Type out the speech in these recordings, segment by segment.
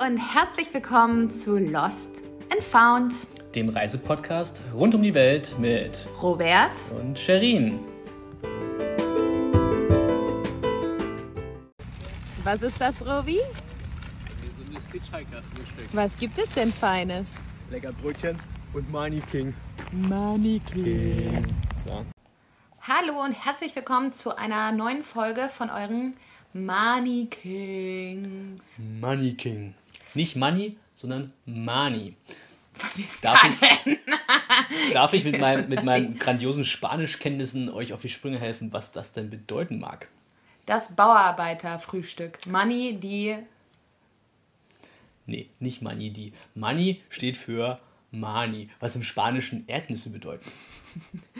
und herzlich willkommen zu Lost and Found, dem Reisepodcast rund um die Welt mit Robert und Sherin. Was ist das, Robi? Ein gesundes Hitchhiker-Frühstück. Was gibt es denn Feines? Lecker Brötchen und Money King. Money King. So. Hallo und herzlich willkommen zu einer neuen Folge von euren Money Kings. Money King. Nicht Money, sondern Mani. Was ist Darf da ich- denn? Darf ich mit, meinem, mit meinen grandiosen Spanischkenntnissen euch auf die Sprünge helfen, was das denn bedeuten mag? Das Bauarbeiterfrühstück. Money, die Nee, nicht Mani, die. Mani steht für Mani, was im Spanischen Erdnüsse bedeuten.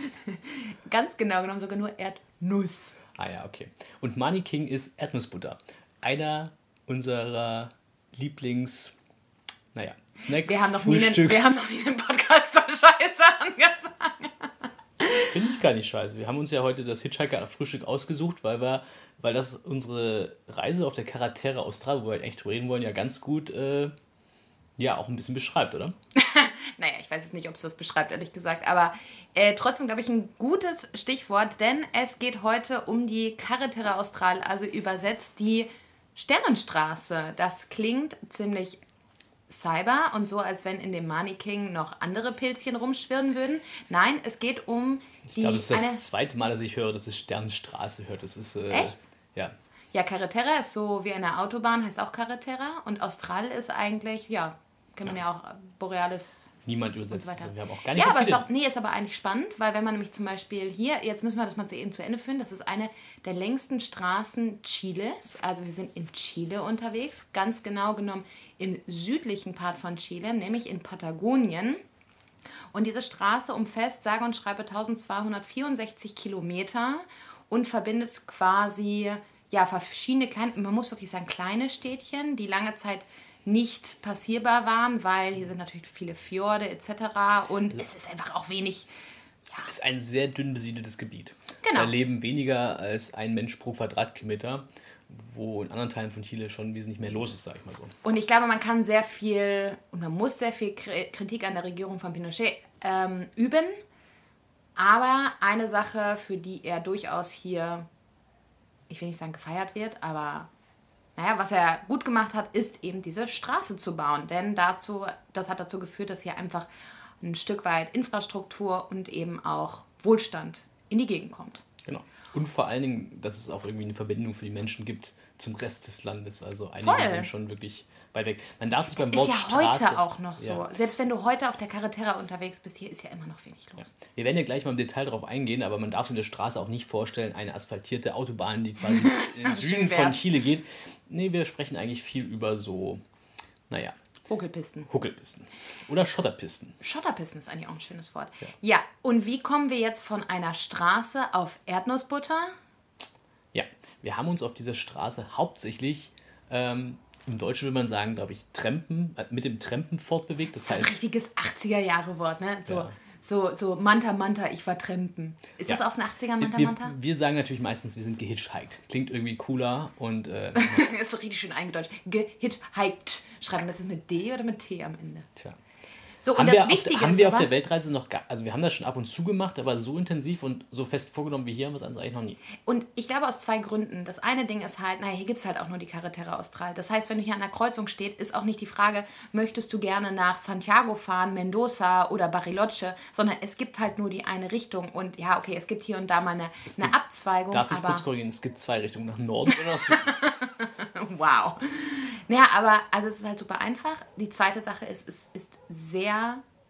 ganz genau genommen sogar nur Erdnuss. Ah ja, okay. Und Mani King ist Erdnussbutter. Einer unserer Lieblings, naja, Snacks, Wir haben noch nie einen, Frühstücks. wir haben noch nie einen Podcast zur Scheiße angefangen. Finde ich gar nicht scheiße. Wir haben uns ja heute das Hitchhiker-Frühstück ausgesucht, weil wir, weil das unsere Reise auf der Carretera Austral, wo wir halt echt drüber reden wollen, ja ganz gut, äh, ja, auch ein bisschen beschreibt, oder? Naja, ich weiß jetzt nicht, ob es das beschreibt, ehrlich gesagt. Aber äh, trotzdem, glaube ich, ein gutes Stichwort, denn es geht heute um die Carretera Austral, also übersetzt die Sternenstraße. Das klingt ziemlich cyber und so, als wenn in dem Money King noch andere Pilzchen rumschwirren würden. Nein, es geht um Ich die glaube, das ist das zweite Mal, dass ich höre, dass es Sternstraße hört. Das ist, äh, Echt? Ja. Ja, Carretera ist so wie eine Autobahn, heißt auch Carretera. Und Austral ist eigentlich, ja, kann man ja, auch Borealis Niemand übersetzt so das. weiter. Wir haben auch gar nicht ja, so aber ist doch, nee, ist aber eigentlich spannend, weil wenn man nämlich zum Beispiel hier, jetzt müssen wir das mal zu eben zu Ende führen, das ist eine der längsten Straßen Chiles. Also wir sind in Chile unterwegs, ganz genau genommen im südlichen Part von Chile, nämlich in Patagonien. Und diese Straße umfasst sage und schreibe 1264 Kilometer und verbindet quasi ja verschiedene kleine, man muss wirklich sagen kleine Städtchen, die lange Zeit nicht passierbar waren, weil hier sind natürlich viele Fjorde etc. Und es ist einfach auch wenig, ist ein sehr dünn besiedeltes Gebiet. Genau. Da leben weniger als ein Mensch pro Quadratkilometer, wo in anderen Teilen von Chile schon wesentlich mehr los ist, sag ich mal so. Und ich glaube, man kann sehr viel und man muss sehr viel Kri- Kritik an der Regierung von Pinochet ähm, üben. Aber eine Sache, für die er durchaus hier, ich will nicht sagen gefeiert wird, aber naja, was er gut gemacht hat, ist eben diese Straße zu bauen. Denn dazu, das hat dazu geführt, dass hier einfach ein Stück weit Infrastruktur und eben auch Wohlstand in die Gegend kommt. Genau. Und vor allen Dingen, dass es auch irgendwie eine Verbindung für die Menschen gibt zum Rest des Landes. Also einige Voll. sind schon wirklich weit weg. Man darf sich beim Ist Wort ja Straße... heute auch noch so. Ja. Selbst wenn du heute auf der Carretera unterwegs bist, hier ist ja immer noch wenig los. Wir werden ja gleich mal im Detail darauf eingehen, aber man darf sich eine Straße auch nicht vorstellen, eine asphaltierte Autobahn, die quasi in den Schön Süden von. Chile geht. Nee, wir sprechen eigentlich viel über so, naja, Ruckelpisten. Huckelpisten oder Schotterpisten. Schotterpisten ist eigentlich auch ein schönes Wort. Ja. und wie kommen wir jetzt von einer Straße auf Erdnussbutter? Ja, wir haben uns auf dieser Straße hauptsächlich, ähm, im Deutschen will man sagen, glaube ich, Trempen, äh, mit dem Trempen fortbewegt. Das So ein heißt, richtiges 80er-Jahre-Wort, ne? So, Ja. So, so Manta Manta, ich war Trempen. Ist Ja. das aus den 80ern, Manta wir, Manta? wir sagen natürlich meistens, wir sind gehitchhiked. Klingt irgendwie cooler und äh, ist so richtig schön eingedeutscht. Gehitchhiked. Schreiben, das ist mit D oder mit T am Ende. tja. So, und Haben, das wir, auf, Wichtige der- haben wir auf aber, der Weltreise noch gar, also wir haben das schon ab und zu gemacht, aber so intensiv und so fest vorgenommen wie hier haben wir es also eigentlich noch nie. Und ich glaube aus zwei Gründen. Das eine Ding ist halt, naja, hier gibt es halt auch nur die Carretera Austral. Das heißt, wenn du hier an der Kreuzung stehst, ist auch nicht die Frage, möchtest du gerne nach Santiago fahren, Mendoza oder Bariloche, sondern es gibt halt nur die eine Richtung. Und ja, okay, es gibt hier und da mal eine, eine gibt- Abzweigung, Darf ich aber kurz korrigieren? Es gibt zwei Richtungen, nach Norden oder nach Süden. wow. Naja, aber also es ist halt super einfach. Die zweite Sache ist, es ist sehr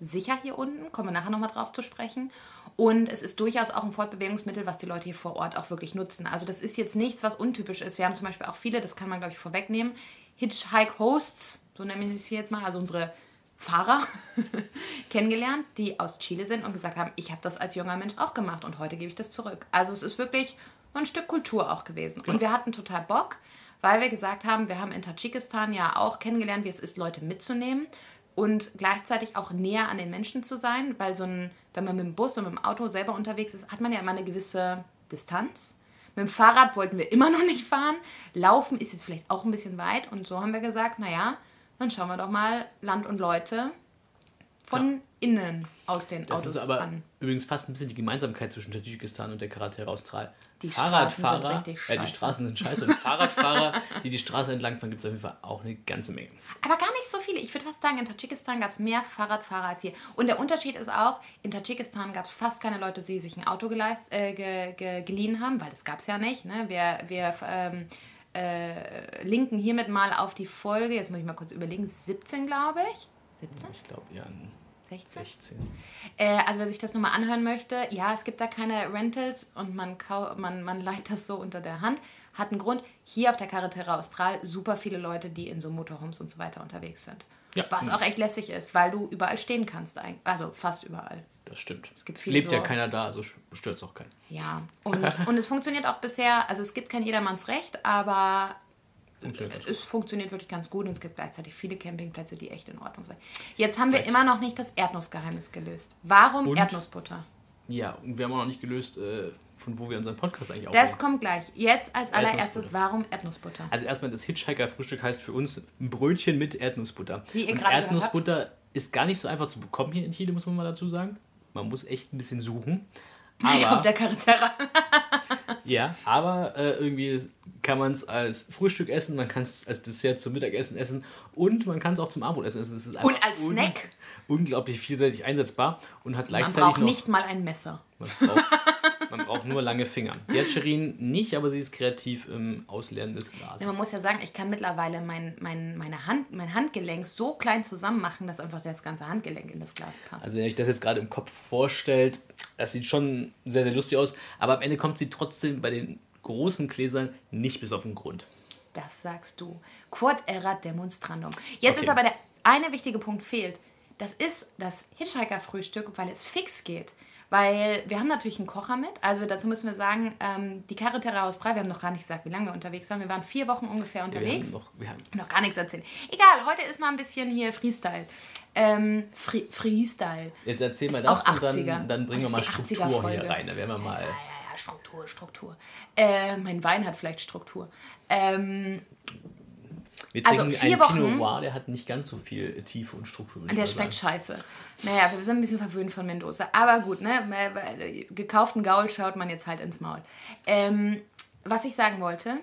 sicher hier unten, kommen wir nachher nochmal drauf zu sprechen. Und es ist durchaus auch ein Fortbewegungsmittel, was die Leute hier vor Ort auch wirklich nutzen. Also das ist jetzt nichts, was untypisch ist. Wir haben zum Beispiel auch viele, das kann man glaube ich vorwegnehmen, Hitchhike-Hosts, so nennen wir es hier jetzt mal, also unsere Fahrer kennengelernt, die aus Chile sind und gesagt haben, ich habe das als junger Mensch auch gemacht und heute gebe ich das zurück. Also es ist wirklich ein Stück Kultur auch gewesen. Und wir hatten total Bock, weil wir gesagt haben, wir haben in Tadschikistan ja auch kennengelernt, wie es ist, Leute mitzunehmen und gleichzeitig auch näher an den Menschen zu sein, weil so ein, wenn man mit dem Bus und mit dem Auto selber unterwegs ist, hat man ja immer eine gewisse Distanz. Mit dem Fahrrad wollten wir immer noch nicht fahren. Laufen ist jetzt vielleicht auch ein bisschen weit und so haben wir gesagt, naja, dann schauen wir doch mal Land und Leute von innen aus den Das Autos ist aber an. übrigens fast ein bisschen die Gemeinsamkeit zwischen Tadschikistan und der Charaktere Austral. Die Fahrradfahrer, richtig ja, die. Straßen sind scheiße und Fahrradfahrer, die die Straße entlang fahren, gibt es auf jeden Fall auch eine ganze Menge. Aber gar nicht so viele. Ich würde fast sagen, in Tadschikistan gab es mehr Fahrradfahrer als hier. Und der Unterschied ist auch, in Tadschikistan gab es fast keine Leute, die sich ein Auto geleist, äh, ge, ge, geliehen haben, weil das gab es ja nicht. Ne? Wir, wir ähm, äh, linken hiermit mal auf die Folge, jetzt muss ich mal kurz überlegen, 17 glaube ich. 17? Ich glaube, ja, 16? 16. Äh, also wer sich das nochmal anhören möchte, ja, es gibt da keine Rentals und man, man, man leiht das so unter der Hand. Hat einen Grund. Hier auf der Carretera Austral super viele Leute, die in so Motorhomes und so weiter unterwegs sind. Ja. Was auch echt lässig ist, weil du überall stehen kannst. Also fast überall. Das stimmt. Es gibt viele Lebt ja so- keiner da, also stört es auch keinen. Ja. Und, und es funktioniert auch bisher, also es gibt kein jedermannsrecht, aber Funktioniert ganz es funktioniert wirklich ganz gut und es gibt gleichzeitig viele Campingplätze, die echt in Ordnung sind. Jetzt haben wir immer noch nicht das Erdnussgeheimnis gelöst. Warum Und? Erdnussbutter? Ja, und wir haben auch noch nicht gelöst, äh, von wo wir unseren Podcast eigentlich Das aufnehmen. kommt gleich. Jetzt als allererstes, warum Erdnussbutter? Also erstmal das Hitchhiker-Frühstück heißt für uns ein Brötchen mit Erdnussbutter. Wie ihr und gerade Erdnussbutter ist gar nicht so einfach zu bekommen hier in Chile, muss man mal dazu sagen. Man muss echt ein bisschen suchen. auf Aber, der Carretera. Ja, aber äh, irgendwie kann man es als Frühstück essen, man kann es als Dessert zum Mittagessen essen und man kann es auch zum Abendbrot essen. Es ist Und als Snack. unglaublich vielseitig einsetzbar und hat Man gleichzeitig braucht noch nicht mal ein Messer. Man braucht, man braucht nur lange Finger. Jetzt Sherin nicht, aber sie ist kreativ im Ausleeren des Glases. Ja, man muss ja sagen, ich kann mittlerweile mein, mein, meine Hand, mein Handgelenk so klein zusammen machen, dass einfach das ganze Handgelenk in das Glas passt. Also wenn ihr euch das jetzt gerade im Kopf vorstellt, das sieht schon sehr, sehr lustig aus, aber am Ende kommt sie trotzdem bei den großen Gläsern nicht bis auf den Grund. Das sagst du. Quod erat demonstrandum. Jetzt Okay. ist aber der eine wichtige Punkt fehlt. Das ist das Hitchhiker-Frühstück, weil es fix geht. Weil wir haben natürlich einen Kocher mit. Also dazu müssen wir sagen, ähm, die Carretera aus drei, wir haben noch gar nicht gesagt, wie lange wir unterwegs waren. Wir waren vier Wochen ungefähr Wir haben unterwegs. noch, wir haben, noch gar nichts erzählen. Egal, heute ist mal ein bisschen hier Freestyle. Ähm, Free Freestyle. jetzt erzähl mal Ist das auch und dann, 80er. dann bringen wir mal Struktur hier 80er-Folge. rein. Da werden wir mal. Ja, ja, ja, Struktur, Struktur. Äh, mein Wein hat vielleicht Struktur. Ähm, Wir also vier einen Wochen- Pinot Noir, der hat nicht ganz so viel Tiefe und Struktur. würde ich der schmeckt sagen. scheiße. Naja, wir sind ein bisschen verwöhnt von Mendoza. Aber gut, ne? Bei Gekauften Gaul schaut man jetzt halt ins Maul. Ähm, was ich sagen wollte,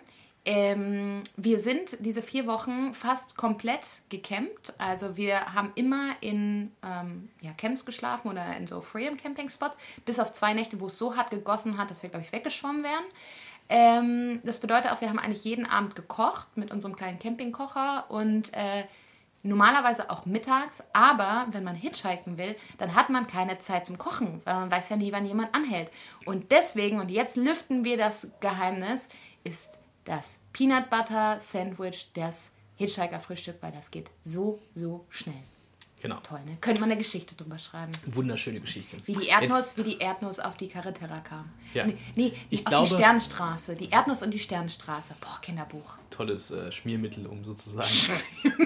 ähm, wir sind diese vier Wochen fast komplett gecampt. Also wir haben immer in ähm, ja, Camps geschlafen oder in so Freedom Camping Spots, bis auf zwei Nächte, wo es so hart gegossen hat, dass wir, glaube ich, weggeschwommen wären. Ähm, das bedeutet auch, wir haben eigentlich jeden Abend gekocht mit unserem kleinen Campingkocher und äh, normalerweise auch mittags. Aber wenn man hitchhiken will, dann hat man keine Zeit zum Kochen, weil man weiß ja nie, wann jemand anhält. Und deswegen, und jetzt lüften wir das Geheimnis, ist das Peanut Butter Sandwich das Hitchhiker-Frühstück, weil das geht so, so schnell. Genau. Toll, ne? Könnte man eine Geschichte drüber schreiben. Wunderschöne Geschichte. Wie die Erdnuss, wie die Erdnuss auf die Carretera kam. Ja. Nee, nee Ich auf glaube- die Sternstraße. Die Erdnuss und die Sternstraße. Boah, Kinderbuch. tolles äh, Schmiermittel, um sozusagen.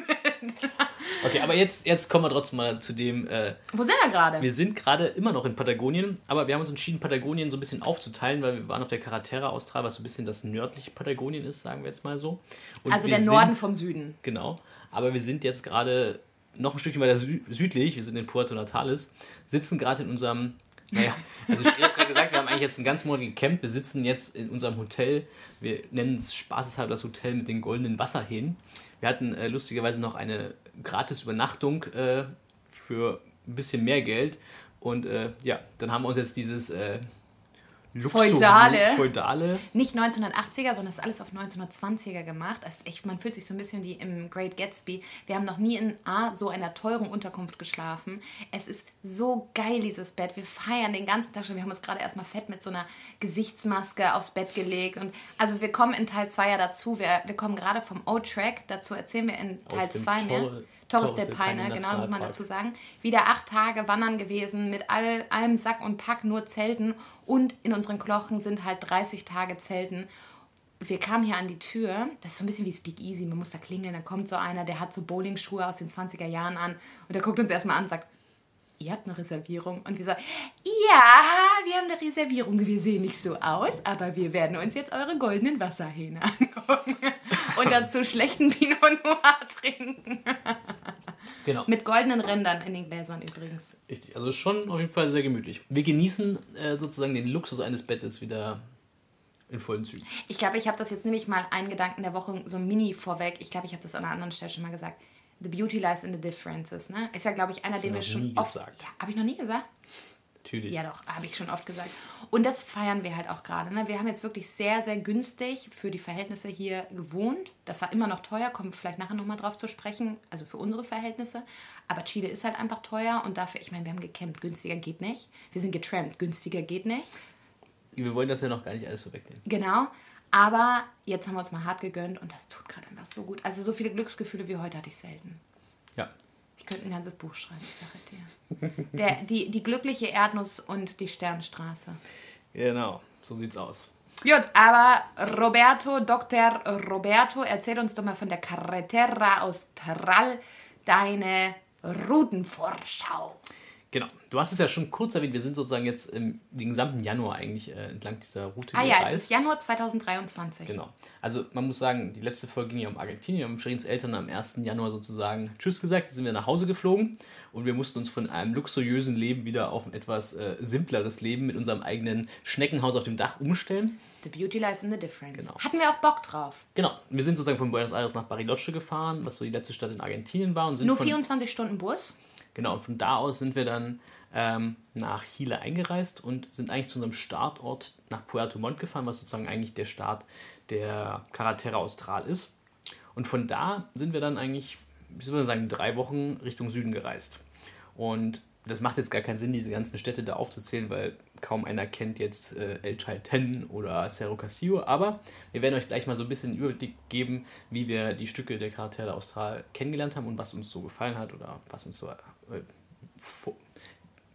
okay, aber jetzt, jetzt kommen wir trotzdem mal zu dem. Äh, Wo sind wir gerade? wir sind gerade immer noch in Patagonien, aber wir haben uns entschieden, Patagonien so ein bisschen aufzuteilen, weil wir waren auf der Carretera Austral, was so ein bisschen das nördliche Patagonien ist, sagen wir jetzt mal so. Und Also der Norden sind- vom Süden. Genau. Aber wir sind jetzt gerade noch ein Stückchen weiter sü südlich. Wir sind in Puerto Natales, sitzen gerade in unserem. Naja, also ich habe jetzt gerade gesagt, wir haben eigentlich jetzt ein ganz morgen gecampt. Wir sitzen jetzt in unserem Hotel. Wir nennen es spaßeshalber das Hotel mit den goldenen Wasserhähnen. Wir hatten äh, lustigerweise noch eine gratis Übernachtung äh, für ein bisschen mehr Geld. Und äh, ja, dann haben wir uns jetzt dieses Luxus- Feudale. Feudale Nicht 1980er, sondern es ist alles auf 1920er gemacht. Das ist echt, man fühlt sich so ein bisschen wie im Great Gatsby. Wir haben noch nie in A, so einer teuren Unterkunft geschlafen. Es ist so geil, dieses Bett. Wir feiern den ganzen Tag schon. Wir haben uns gerade erstmal fett mit so einer Gesichtsmaske aufs Bett gelegt. Und also wir kommen in Teil 2 ja dazu. Wir, wir kommen gerade vom O-Track. Dazu erzählen wir in Teil dem 2 mehr. Torre- Torres del Paine, genau, muss man dazu sagen. Wieder acht Tage wandern gewesen mit all, allem Sack und Pack, nur Zelten. Und in unseren Knochen sind halt 30 Tage Zelten. Wir kamen hier an die Tür, das ist so ein bisschen wie Speak Easy, man muss da klingeln, dann kommt so einer, der hat so Bowlingschuhe aus den 20er Jahren an und der guckt uns erstmal an und sagt, ihr habt eine Reservierung. Und wir sagen, ja, wir haben eine Reservierung. Wir sehen nicht so aus, aber wir werden uns jetzt eure goldenen Wasserhähne angucken. Und dazu schlechten Pinot Noir trinken. Genau. Mit goldenen Rändern in den Gläsern übrigens. Richtig, also schon auf jeden Fall sehr gemütlich. Wir genießen äh, sozusagen den Luxus eines Bettes wieder in vollen Zügen. Ich glaube, ich habe das jetzt nämlich mal einen Gedanken der Woche so Mini vorweg. Ich glaube, ich habe das an einer anderen Stelle schon mal gesagt. The beauty lies in the differences. Ne? Ist ja, glaube ich, einer, Hast den wir noch schon nie oft. gesagt. Ja, habe ich noch nie gesagt? Natürlich. Ja, doch, habe ich schon oft gesagt. Und das feiern wir halt auch gerade. Ne? Wir haben jetzt wirklich sehr, sehr günstig für die Verhältnisse hier gewohnt. Das war immer noch teuer, kommen wir vielleicht nachher nochmal drauf zu sprechen, also für unsere Verhältnisse. Aber Chile ist halt einfach teuer und dafür, ich meine, wir haben gecampt, günstiger geht nicht. Wir sind getrampt, günstiger geht nicht. Wir wollen das ja noch gar nicht alles so wegnehmen. Genau. Aber jetzt haben wir uns mal hart gegönnt und das tut gerade einfach so gut. Also so viele Glücksgefühle wie heute hatte ich selten. Ja. Ich könnte ein ganzes Buch schreiben, ich sage dir. Der, die, die glückliche Erdnuss und die Sternstraße. Genau, so sieht's aus. Gut, aber Roberto, Dr. Roberto, erzähl uns doch mal von der Carretera Austral, deine Routenvorschau. Genau. Du hast es ja schon kurz erwähnt, wir sind sozusagen jetzt im, den gesamten Januar eigentlich äh, entlang dieser Route Ah ja, gereist. es ist Januar 2023. Genau. Also man muss sagen, die letzte Folge ging ja um Argentinien. Wir haben Sherins Eltern am 1. Januar sozusagen Tschüss gesagt. Sind wir nach Hause geflogen und wir mussten uns von einem luxuriösen Leben wieder auf ein etwas äh, simpleres Leben mit unserem eigenen Schneckenhaus auf dem Dach umstellen. The beauty lies in the difference. Genau. Hatten wir auch Bock drauf. Genau. Wir sind sozusagen von Buenos Aires nach Bariloche gefahren, was so die letzte Stadt in Argentinien war. Und sind Nur von, 24 Stunden Bus. Genau, und von da aus sind wir dann ähm, nach Chile eingereist und sind eigentlich zu unserem Startort nach Puerto Montt gefahren, was sozusagen eigentlich der Start der Carretera Austral ist. Und von da sind wir dann eigentlich, soll man sagen, drei Wochen Richtung Süden gereist. Und das macht jetzt gar keinen Sinn, diese ganzen Städte da aufzuzählen, weil kaum einer kennt jetzt äh, El Chalten oder Cerro Castillo. Aber wir werden euch gleich mal so ein bisschen einen Überblick geben, wie wir die Stücke der Carretera Austral kennengelernt haben und was uns so gefallen hat oder was uns so. Äh,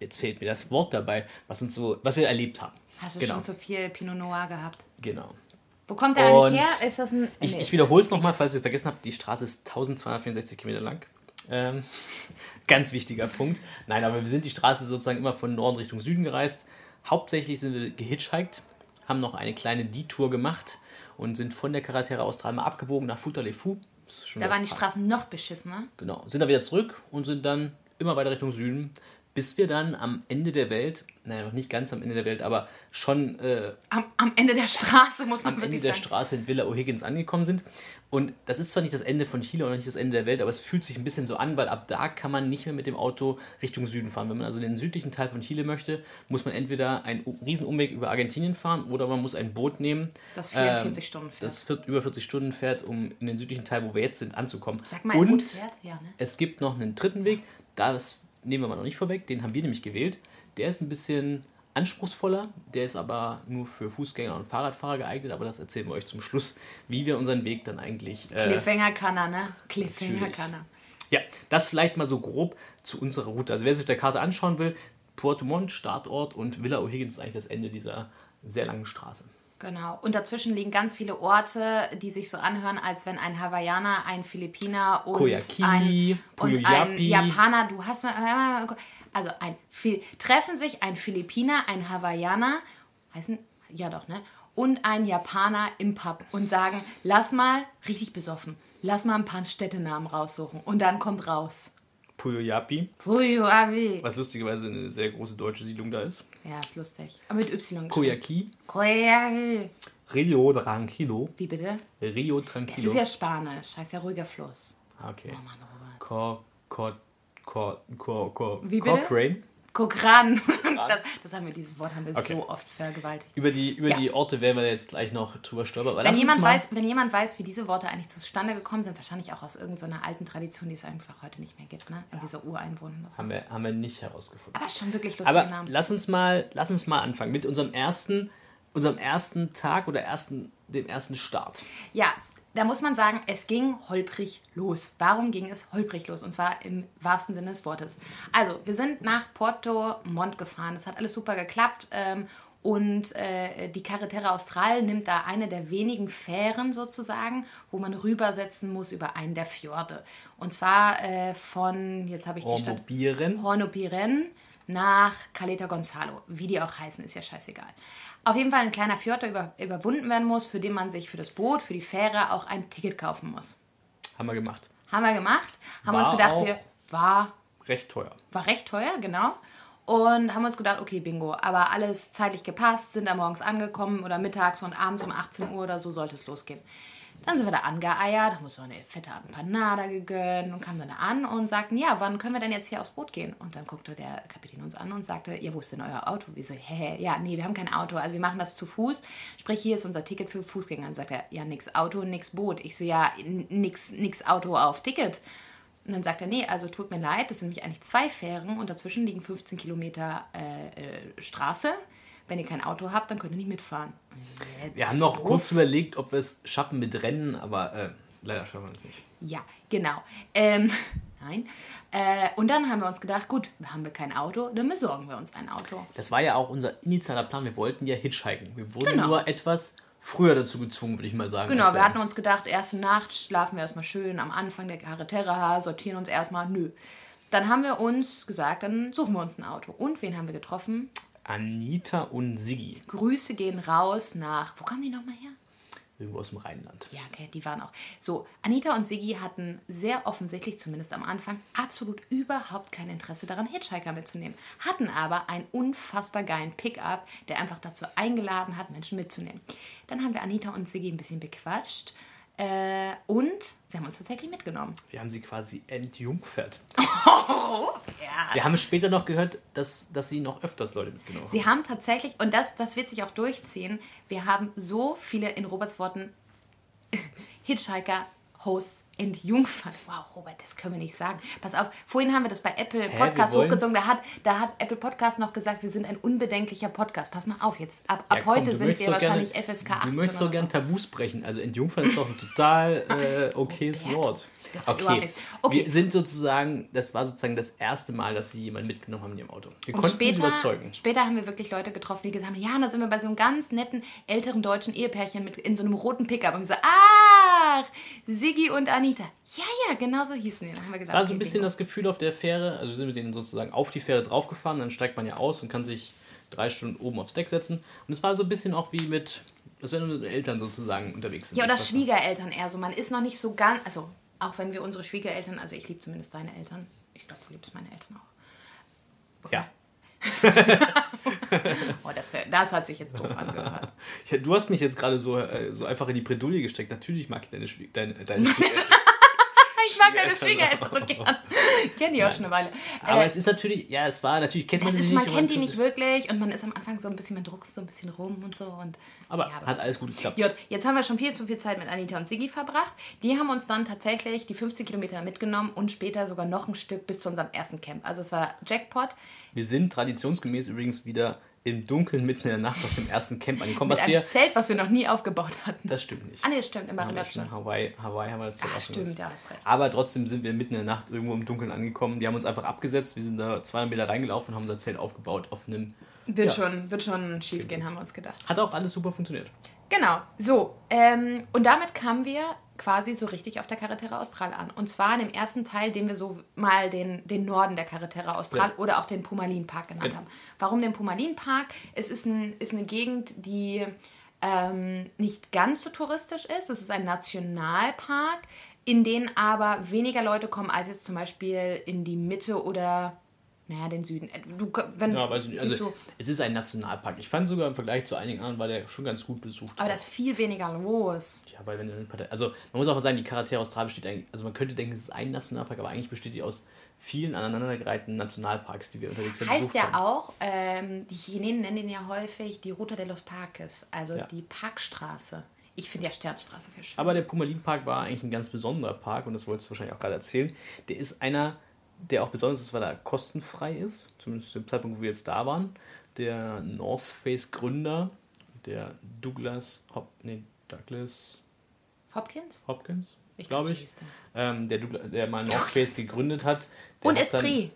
jetzt fehlt mir das Wort dabei, was uns so, was wir erlebt haben. Hast du genau, schon zu viel Pinot Noir gehabt? genau. Wo kommt der Und eigentlich her? Ist das ein. Ich, nee, ich wiederhole es nochmal, falls ihr es vergessen habt. Die Straße ist 1264 Kilometer lang. Ähm, ganz wichtiger Punkt. Nein, aber wir sind die Straße sozusagen immer von Norden Richtung Süden gereist. Hauptsächlich sind wir gehitchhiked, haben noch eine kleine Detour gemacht und sind von der Carretera Austral mal abgebogen nach schon Da waren die Straßen noch beschissener. Genau. Sind dann wieder zurück und sind dann immer weiter Richtung Süden, bis wir dann am Ende der Welt, naja, noch nicht ganz am Ende der Welt, aber schon äh, Am, am Ende der Straße, muss man am Ende wirklich der sagen. Straße in Villa O'Higgins angekommen sind. Und das ist zwar nicht das Ende von Chile und nicht das Ende der Welt, aber es fühlt sich ein bisschen so an, weil ab da kann man nicht mehr mit dem Auto Richtung Süden fahren. Wenn man also in den südlichen Teil von Chile möchte, muss man entweder einen Riesenumweg über Argentinien fahren oder man muss ein Boot nehmen. Das 44 Stunden fährt. Das vier- über 40 Stunden fährt, um in den südlichen Teil, wo wir jetzt sind, anzukommen. Sag mal, und fährt? Ja, ne? es gibt noch einen dritten Weg, das nehmen wir mal noch nicht vorweg, den haben wir nämlich gewählt. Der ist ein bisschen anspruchsvoller, der ist aber nur für Fußgänger und Fahrradfahrer geeignet, aber das erzählen wir euch zum Schluss, wie wir unseren Weg dann eigentlich... Äh, Cliffhanger kann er, ne? Cliffhanger natürlich. kann er. ja, das vielleicht mal so grob zu unserer Route. Also wer sich auf der Karte anschauen will, Puerto Montt, Startort und Villa O'Higgins ist eigentlich das Ende dieser sehr langen Straße. Genau. Und dazwischen liegen ganz viele Orte, die sich so anhören, als wenn ein Hawaiianer, ein Philippiner und Koyakili, ein, und ein. Japaner, du hast mal, also ein treffen sich ein Philippiner, ein Hawaiianer, heißen, ja doch, ne? Und ein Japaner im Pub und sagen, lass mal, richtig besoffen, lass mal ein paar Städtenamen raussuchen. Und dann kommt raus. Puyoyapi, Puyoabi. was lustigerweise eine sehr große deutsche Siedlung da ist. Ja, ist lustig. Aber mit Y. Koyaki, Koyaki. Rio Tranquilo, Wie bitte? Rio Tranquilo. ist ja Spanisch, heißt ja ruhiger Fluss. Ah, Okay. Oh Mann, Robert. Co, co, co, co, co, Wie bitte? Cochrane. Guck ran. Das, das haben wir, dieses Wort haben wir Okay. so oft vergewaltigt. Über die, über Ja. die Orte werden wir jetzt gleich noch drüber stolpern. Wenn jemand, weiß, wenn jemand weiß, wie diese Worte eigentlich zustande gekommen sind, wahrscheinlich auch aus irgendeiner alten Tradition, die es einfach heute nicht mehr gibt, ne? Irgendwie so Ureinwohner. So. Haben wir, haben wir nicht herausgefunden. Aber schon wirklich lustige Aber Namen. lass uns mal, lass uns mal anfangen mit unserem ersten, unserem ersten Tag oder ersten, dem ersten Start. Ja, da muss man sagen, es ging holprig los. Warum ging es holprig los? Und zwar im wahrsten Sinne des Wortes. Also, wir sind nach Porto Montt gefahren. Das hat alles super geklappt. Ähm, und äh, die Carretera Austral nimmt da eine der wenigen Fähren sozusagen, wo man rübersetzen muss über einen der Fjorde. Und zwar äh, von, jetzt habe ich die Stadt. Hornobieren. Hornopiren nach Caleta Gonzalo. Wie die auch heißen, ist ja scheißegal. Auf jeden Fall ein kleiner Fjord, der über, überwunden werden muss, für den man sich für das Boot, für die Fähre auch ein Ticket kaufen muss. Haben wir gemacht. Haben wir gemacht. Haben War uns gedacht, wir war Recht teuer. war recht teuer, genau. Und haben uns gedacht, okay, bingo. Aber alles zeitlich gepasst, sind da morgens angekommen oder mittags und abends um 18 Uhr oder so sollte es losgehen. Dann sind wir da angeeiert, haben uns so eine fette Empanada gegönnt und kamen dann da an und sagten, ja, wann können wir denn jetzt hier aufs Boot gehen? Und dann guckte der Kapitän uns an und sagte, ja, wo ist denn euer Auto? Wir so, hä, ja, nee, wir haben kein Auto, also wir machen das zu Fuß. Sprich, hier ist unser Ticket für Fußgänger. Dann sagt er, ja, nix Auto, nix Boot. Ich so, ja, nix, nix Auto auf Ticket. Und dann sagt er, nee, also tut mir leid, das sind nämlich eigentlich zwei Fähren und dazwischen liegen 15 Kilometer äh, äh, Straße. Wenn ihr kein Auto habt, dann könnt ihr nicht mitfahren. Wir haben noch kurz überlegt, ob wir es schaffen mit Rennen, aber äh, leider schaffen wir es nicht. Ja, genau. Ähm, nein. Äh, und dann haben wir uns gedacht, gut, haben wir kein Auto, dann besorgen wir uns ein Auto. Das war ja auch unser initialer Plan. Wir wollten ja hitchhiken. Wir wurden Genau. nur etwas früher dazu gezwungen, würde ich mal sagen. Genau, wir hatten uns gedacht, erste Nacht schlafen wir erstmal schön am Anfang der Carretera, sortieren uns erstmal, nö. Dann haben wir uns gesagt, dann suchen wir uns ein Auto. Und wen haben wir getroffen? Anita und Sigi, Grüße gehen raus nach, wo kamen die nochmal her? irgendwo aus dem Rheinland. Ja, okay, die waren auch. So, Anita und Siggi hatten sehr offensichtlich, zumindest am Anfang, absolut überhaupt kein Interesse daran, Hitchhiker mitzunehmen. Hatten aber einen unfassbar geilen Pickup, der einfach dazu eingeladen hat, Menschen mitzunehmen. Dann haben wir Anita und Siggi ein bisschen bequatscht äh, und sie haben uns tatsächlich mitgenommen. Wir haben sie quasi entjungfert. Ja. Wir haben später noch gehört, dass, dass sie noch öfters Leute mitgenommen haben. Sie haben tatsächlich, und das, das wird sich auch durchziehen, wir haben so viele, in Roberts Worten, Hitchhiker, Hosts entjungfert. Wow, Robert, das können wir nicht sagen. Pass auf, vorhin haben wir das bei Apple wir Podcast hochgezogen. Da hat, da hat Apple Podcast noch gesagt, wir sind ein unbedenklicher Podcast. Pass mal auf, jetzt ab, ab Ja, komm, heute sind wir doch gerne- wahrscheinlich FSK 18. Du möchtest doch oder gern so. Tabus brechen. Also entjungfern ist doch ein total äh, okayes Robert, Wort. Okay. Okay. wir sind sozusagen, das war sozusagen das erste Mal, dass sie jemanden mitgenommen haben in ihrem Auto. Wir Und konnten sie später, überzeugen. später haben wir wirklich Leute getroffen, die gesagt haben, ja, dann sind wir bei so einem ganz netten älteren deutschen Ehepärchen mit in so einem roten Pickup und gesagt, ach, Siggi und Anita. Ja, ja, genau so hießen die. Dann haben wir gesagt, war so ein bisschen das Gefühl auf der Fähre, also sind wir denen sozusagen auf die Fähre draufgefahren, dann steigt man ja aus und kann sich drei Stunden oben aufs Deck setzen. Und es war so ein bisschen auch wie mit, als wenn wir mit den Eltern sozusagen unterwegs sind. Ja, oder Schwiegereltern eher so. Man ist noch nicht so ganz, also auch wenn wir unsere Schwiegereltern, also ich liebe zumindest deine Eltern. Ich glaube, du liebst meine Eltern auch. Ja. Oh, das, das hat sich jetzt doof angehört. ja. Du hast mich jetzt gerade so, äh, so einfach in die Bredouille gesteckt. Natürlich mag ich deine, Schwie deine, deine Schwiegereltern. Ich mag deine Schwiegereltern so gern. Ich kenne die auch schon eine Weile. Aber Äh, es ist natürlich, ja, es war, natürlich kennt man sie nicht. man kennt die nicht wirklich und man ist am Anfang so ein bisschen, man druckst so ein bisschen rum und so. Und, Aber Ja, hat das alles gut geklappt. Jut, jetzt haben wir schon viel zu viel Zeit mit Anita und Sigi verbracht. Die haben uns dann tatsächlich die 15 Kilometer mitgenommen und später sogar noch ein Stück bis zu unserem ersten Camp. Also es war Jackpot. Wir sind traditionsgemäß übrigens wieder im Dunkeln mitten in der Nacht auf dem ersten Camp angekommen, Mit was einem wir. Zelt, was wir noch nie aufgebaut hatten. Das stimmt nicht. Ah, nee, das stimmt, in Ja, Bariloche. stimmt. Hawaii, Hawaii haben wir das Zelt Ah, stimmt, ja, hast recht. Aber trotzdem sind wir mitten in der Nacht irgendwo im Dunkeln angekommen. Die haben uns einfach abgesetzt. Wir sind da 200 Meter reingelaufen und haben unser Zelt aufgebaut auf einem. Wird, Ja. schon, wird schon schief gehen, haben wir uns gedacht. Hat auch alles super funktioniert. Genau, so. Ähm, und damit kamen wir quasi so richtig auf der Carretera Austral an. Und zwar in dem ersten Teil, den wir so mal den, den Norden der Carretera Austral Ja. oder auch den Pumalin Park genannt Genau. haben. Warum den Pumalin Park? Es ist, ein, ist eine Gegend, die ähm, nicht ganz so touristisch ist. Es ist ein Nationalpark, in den aber weniger Leute kommen als jetzt zum Beispiel in die Mitte oder naja, den Süden. Äh, Du, wenn, Ja, weiß ich nicht. Also, du, es ist ein Nationalpark. Ich fand sogar im Vergleich zu einigen anderen war der schon ganz gut besucht. aber da ist viel weniger los. Ja, weil wenn du also man muss auch mal sagen, die Carretera Austral besteht eigentlich, also man könnte denken, es ist ein Nationalpark, aber eigentlich besteht die aus vielen aneinandergereihten Nationalparks, die wir unterwegs ja Heißt ja haben. auch, ähm, die Chilenen nennen den ja häufig die Ruta de los Parques, also Ja. die Parkstraße. Ich finde ja Sternstraße viel schön. Aber der Pumalin Park war eigentlich ein ganz besonderer Park und das wolltest du wahrscheinlich auch gerade erzählen. Der ist einer, der auch besonders ist, weil er kostenfrei ist, zumindest zu dem Zeitpunkt, wo wir jetzt da waren. Der North Face Gründer, der Douglas Hop, nee, Douglas Hopkins? Hopkins, Ich glaube glaub, ich, so hieß ähm, der, Douglas, der mal North Face gegründet hat. Und hat dann- Esprit.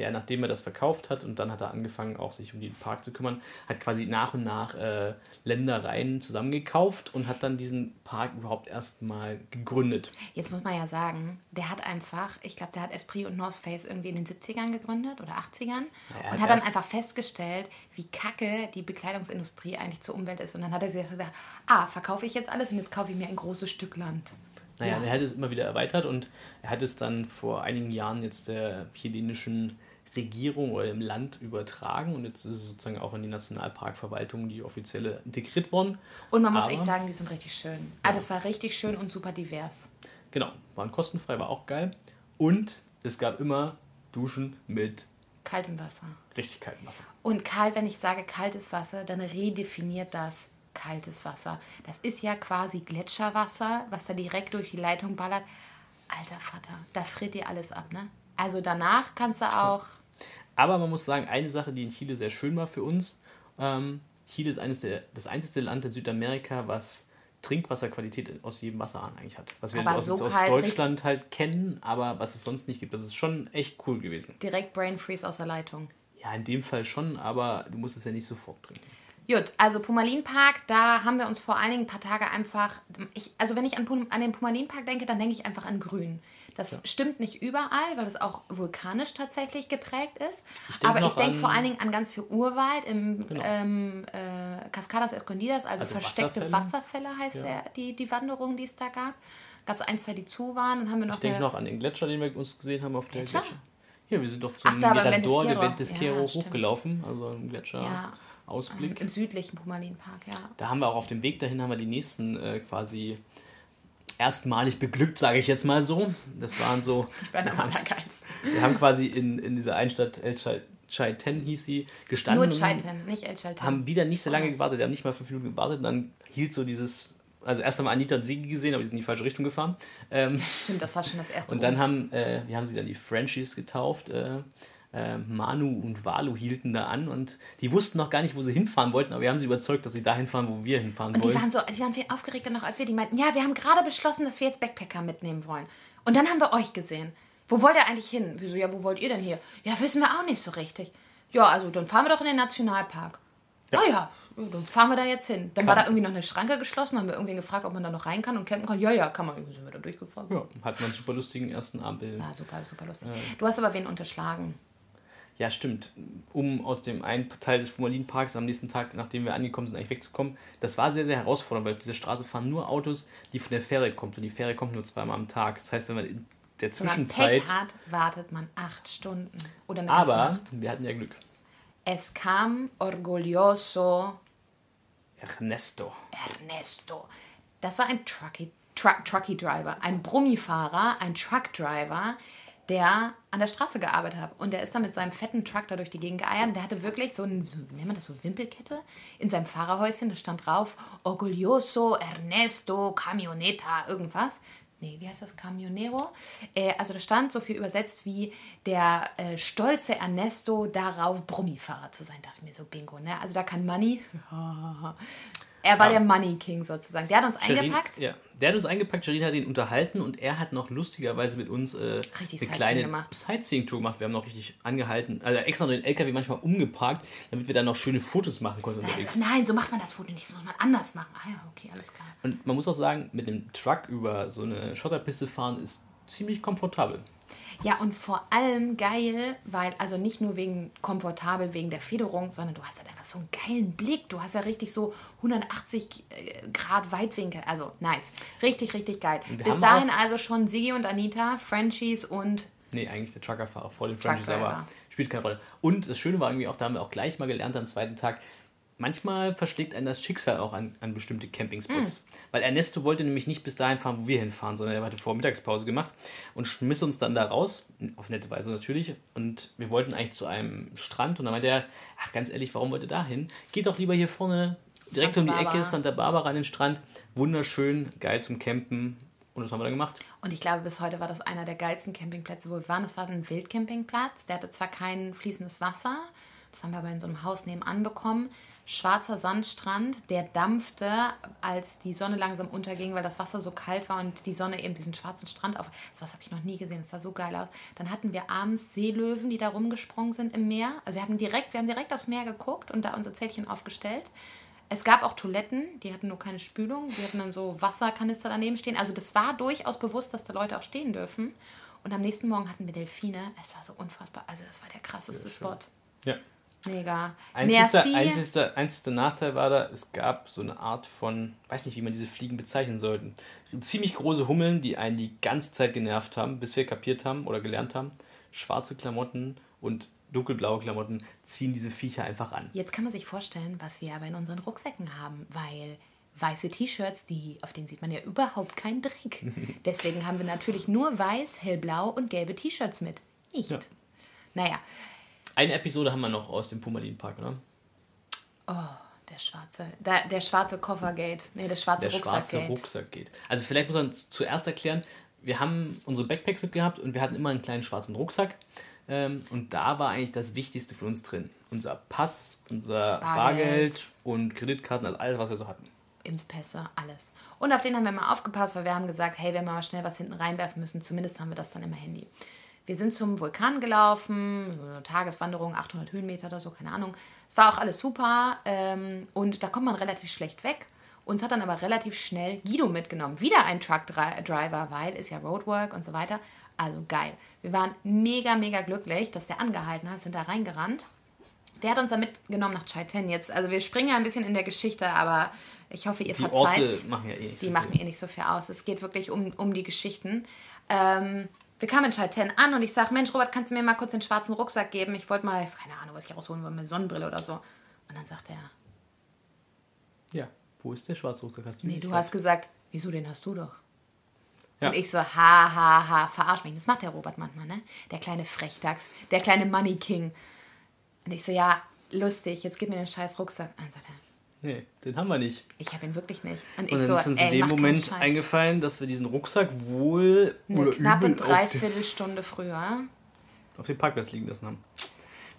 Ja, nachdem er das verkauft hat und dann hat er angefangen, auch sich um den Park zu kümmern, hat quasi nach und nach äh, Ländereien zusammengekauft und hat dann diesen Park überhaupt erstmal gegründet. Jetzt muss man ja sagen, der hat einfach, ich glaube, der hat Esprit und North Face irgendwie in den 70ern gegründet oder 80ern Naja, und hat dann einfach festgestellt, wie kacke die Bekleidungsindustrie eigentlich zur Umwelt ist. Und dann hat er sich gedacht, ah, verkaufe ich jetzt alles und jetzt kaufe ich mir ein großes Stück Land. Naja, Ja. er hat es immer wieder erweitert und er hat es dann vor einigen Jahren jetzt der chilenischen Regierung oder dem Land übertragen und jetzt ist es sozusagen auch in die Nationalparkverwaltung, die offizielle, integriert worden. Und man muss Aber- echt sagen, die sind richtig schön. Ah, das war richtig schön und super divers. Genau, waren kostenfrei, war auch geil. Und es gab immer Duschen mit Kaltem Wasser. richtig kaltem Wasser. Und kalt, wenn ich sage kaltes Wasser, dann redefiniert das kaltes Wasser. Das ist ja quasi Gletscherwasser, was da direkt durch die Leitung ballert. Alter Vater, da friert dir alles ab, ne? Also danach kannst du auch. Aber man muss sagen, eine Sache, die in Chile sehr schön war für uns, ähm, Chile ist eines der, das einzige Land in Südamerika, was Trinkwasserqualität aus jedem Wasserhahn eigentlich hat. Was wir aus, so aus Deutschland halt kennen, aber was es sonst nicht gibt. Das ist schon echt cool gewesen. Direkt Brain Freeze aus der Leitung. Ja, in dem Fall schon, aber du musst es ja nicht sofort trinken. Gut, also Pumalin-Park, da haben wir uns vor allen Dingen ein paar Tage einfach. Ich, also, wenn ich an, Pum- an den Pumalin-Park denke, dann denke ich einfach an Grün. Das stimmt nicht überall, weil es auch vulkanisch tatsächlich geprägt ist. Ich Aber ich denke vor allen Dingen an ganz viel Urwald im Genau. ähm, äh, Cascadas Escondidas, also, Also versteckte Wasserfälle. Wasserfälle, heißt Ja. der, die, die Wanderung, die es da gab. Gab es ein, zwei, die zu waren. Dann haben wir noch Ich denke noch an den Gletscher, den wir uns gesehen haben auf der Gletscher? Gletscher. Ja, wir sind doch zum Ach, da Mirador de Ventesquero. Ja, hochgelaufen, also im Gletscher Ja. Ausblick. im südlichen Pumalin-Park, ja. Da haben wir auch auf dem Weg dahin haben wir die nächsten äh, quasi erstmalig beglückt, sage ich jetzt mal so. Das waren so, Ich bin am allergeilsten. wir haben quasi in, in dieser einen Stadt El Chai- Chaiten hieß sie, gestanden Nur Chaiten, nicht El Chalten. haben wieder nicht sehr lange Anders. gewartet. Wir haben nicht mal fünf Minuten gewartet und dann hielt so dieses, also erst haben wir Anita und Sigi gesehen, aber die sind in die falsche Richtung gefahren. Ähm, Stimmt, das war schon das erste und dann haben, äh, wir haben sie dann die Frenchies getauft. Äh, äh, Manu und Walu hielten da an und die wussten noch gar nicht, wo sie hinfahren wollten, aber wir haben sie überzeugt, dass sie dahin fahren, wo wir hinfahren Und die wollen. waren so, die waren viel aufgeregter noch als wir. Die meinten, ja, wir haben gerade beschlossen, dass wir jetzt Backpacker mitnehmen wollen. Und dann haben wir euch gesehen. Wo wollt ihr eigentlich hin? Wieso, ja, wo wollt ihr denn hier? Ja, wissen wir auch nicht so richtig. Ja, also dann fahren wir doch in den Nationalpark. Ja, oh ja, dann fahren wir da jetzt hin. Dann war da irgendwie noch eine Schranke geschlossen, haben wir irgendwen gefragt, ob man da noch rein kann und campen kann. Ja, ja, kann man. Irgendwie sind wir da durchgefahren. Ja, hat man einen super lustigen ersten Abend. Ja, super, super lustig. Du hast aber wen unterschlagen. Ja, stimmt. Um aus dem einen Teil des Pumalin-Parks am nächsten Tag, nachdem wir angekommen sind, eigentlich wegzukommen, das war sehr, sehr herausfordernd, weil auf dieser Straße fahren nur Autos, die von der Fähre kommen. Und die Fähre kommt nur zweimal am Tag. Das heißt, wenn man in der Wenn man Zwischenzeit. Pech hat, wartet man acht Stunden. Oder eine Aber Nacht. wir hatten ja Glück. Es kam orgulloso Ernesto. Ernesto. Das war ein Trucky, Truck, Trucky Driver, ein Brummifahrer, ein Truck Driver, der an der Straße gearbeitet hat. Und der ist dann mit seinem fetten Truck da durch die Gegend geeiert. Und der hatte wirklich so ein, so, nennt man das, so Wimpelkette in seinem Fahrerhäuschen. Da stand drauf, Orgulloso Ernesto Camioneta, irgendwas. Nee, wie heißt das? Camionero? Äh, also da stand so viel übersetzt wie der äh, stolze Ernesto darauf, Brummifahrer zu sein. Dachte ich mir so, bingo, ne? Also da kann Money. er war der Money King sozusagen. Der hat uns Sherin- eingepackt. Ja, der hat uns eingepackt, Sherin hat ihn unterhalten und er hat noch lustigerweise mit uns äh, eine kleine. Sightseeing-Tour gemacht. Wir haben noch richtig angehalten, also extra noch den LKW manchmal umgeparkt, damit wir dann noch schöne Fotos machen konnten unterwegs. Also, nein, so macht man das Foto nicht. Das muss man anders machen. Ah ja, okay, alles klar. Und man muss auch sagen, mit dem Truck über so eine Schotterpiste fahren ist ziemlich komfortabel. Ja, und vor allem geil, weil, also nicht nur wegen komfortabel, wegen der Federung, sondern du hast halt einfach so einen geilen Blick. Du hast ja richtig so 180 äh, Grad Weitwinkel. Also nice. Richtig, richtig geil. wir Bis dahin also schon Sigi und Anita, Frenchies und Nee, eigentlich der Truckerfahrer vor den Frenchies, aber spielt keine Rolle. Und das Schöne war irgendwie auch, da haben wir auch gleich mal gelernt am zweiten Tag, manchmal verschlägt einen das Schicksal auch an, an bestimmte Campingspots. Hm. Weil Ernesto wollte nämlich nicht bis dahin fahren, wo wir hinfahren, sondern er hatte vor Mittagspause gemacht und schmiss uns dann da raus, auf nette Weise natürlich. Und wir wollten eigentlich zu einem Strand und dann meinte er, ach ganz ehrlich, warum wollt ihr da hin? Geht doch lieber hier vorne direkt Santa um die Barbara. Ecke, Santa Barbara an den Strand. Wunderschön, geil zum Campen. Und das haben wir dann gemacht. Und ich glaube, bis heute war das einer der geilsten Campingplätze, wo wir waren. Das war ein Wildcampingplatz. Der hatte zwar kein fließendes Wasser, das haben wir aber in so einem Haus nebenan bekommen. Schwarzer Sandstrand, der dampfte, als die Sonne langsam unterging, weil das Wasser so kalt war und die Sonne eben diesen schwarzen Strand auf. So was habe ich noch nie gesehen, das sah so geil aus. Dann hatten wir abends Seelöwen, die da rumgesprungen sind im Meer. Also wir haben direkt, wir haben direkt aufs Meer geguckt und da unser Zeltchen aufgestellt. Es gab auch Toiletten, die hatten nur keine Spülung. Die hatten dann so Wasserkanister daneben stehen. Also das war durchaus bewusst, dass da Leute auch stehen dürfen. Und am nächsten Morgen hatten wir Delfine. Es war so unfassbar. Also das war der krasseste Spot. Ja. Mega. Einzigster, einzigster, einzigster Nachteil war da, es gab so eine Art von, weiß nicht, wie man diese Fliegen bezeichnen sollten. Ziemlich große Hummeln, die einen die ganze Zeit genervt haben, bis wir kapiert haben oder gelernt haben. Schwarze Klamotten und dunkelblaue Klamotten ziehen diese Viecher einfach an. Jetzt kann man sich vorstellen, was wir aber in unseren Rucksäcken haben, weil weiße T-Shirts, die, auf denen sieht man ja überhaupt keinen Dreck. Deswegen haben wir natürlich nur weiß, hellblau und gelbe T-Shirts mit. Nicht. Ja. Naja, Eine Episode haben wir noch aus dem Pumalin-Park, oder? der schwarze, der, der schwarze Koffergate. Nee, der schwarze Der schwarze Rucksackgate. Rucksack geht. Also vielleicht muss man zuerst erklären, wir haben unsere Backpacks mitgehabt und wir hatten immer einen kleinen schwarzen Rucksack. Ähm, und da war eigentlich das Wichtigste für uns drin. Unser Pass, unser Bargeld. Bargeld, und Kreditkarten, also alles, was wir so hatten. Impfpässe, alles. Und auf den haben wir mal aufgepasst, weil wir haben gesagt, hey, wenn wir mal schnell was hinten reinwerfen müssen, zumindest haben wir das dann immer Handy. Wir sind zum Vulkan gelaufen, so eine Tageswanderung, 800 Höhenmeter oder so, keine Ahnung. Es war auch alles super ähm, und da kommt man relativ schlecht weg. Uns hat dann aber relativ schnell Guido mitgenommen. Wieder ein Truck-Driver, weil ist ja Roadwork und so weiter. Also geil. Wir waren mega, mega glücklich, dass der angehalten hat, sind da reingerannt. Der hat uns dann mitgenommen nach Chaiten jetzt. Also wir springen ja ein bisschen in der Geschichte, aber ich hoffe, ihr Die verzeiht. Orte machen ja eh nicht Die so machen viel. eh nicht so viel aus. Es geht wirklich um, um die Geschichten. Ähm, wir kamen in Chaiten an und ich sage, Mensch, Robert, kannst du mir mal kurz den schwarzen Rucksack geben? Ich wollte mal, keine Ahnung, was ich rausholen will, eine Sonnenbrille oder so. Und dann sagt er, Ja, wo ist der schwarze Rucksack? Hast du nee, du hast gesagt, wieso, den hast du doch. Ja. Und ich so, ha, ha, ha, verarsch mich. Das macht der Robert manchmal, ne? Der kleine Frechdachs, der kleine Money King. Und ich so, ja, lustig, jetzt gib mir den scheiß Rucksack. Und dann sagt er, Nee, den haben wir nicht. ich habe ihn wirklich nicht. Und Und dann so, ist uns in dem Moment eingefallen, dass wir diesen Rucksack wohl Eine oder knappe übel Dreiviertelstunde früher. auf dem Parkplatz liegen lassen haben.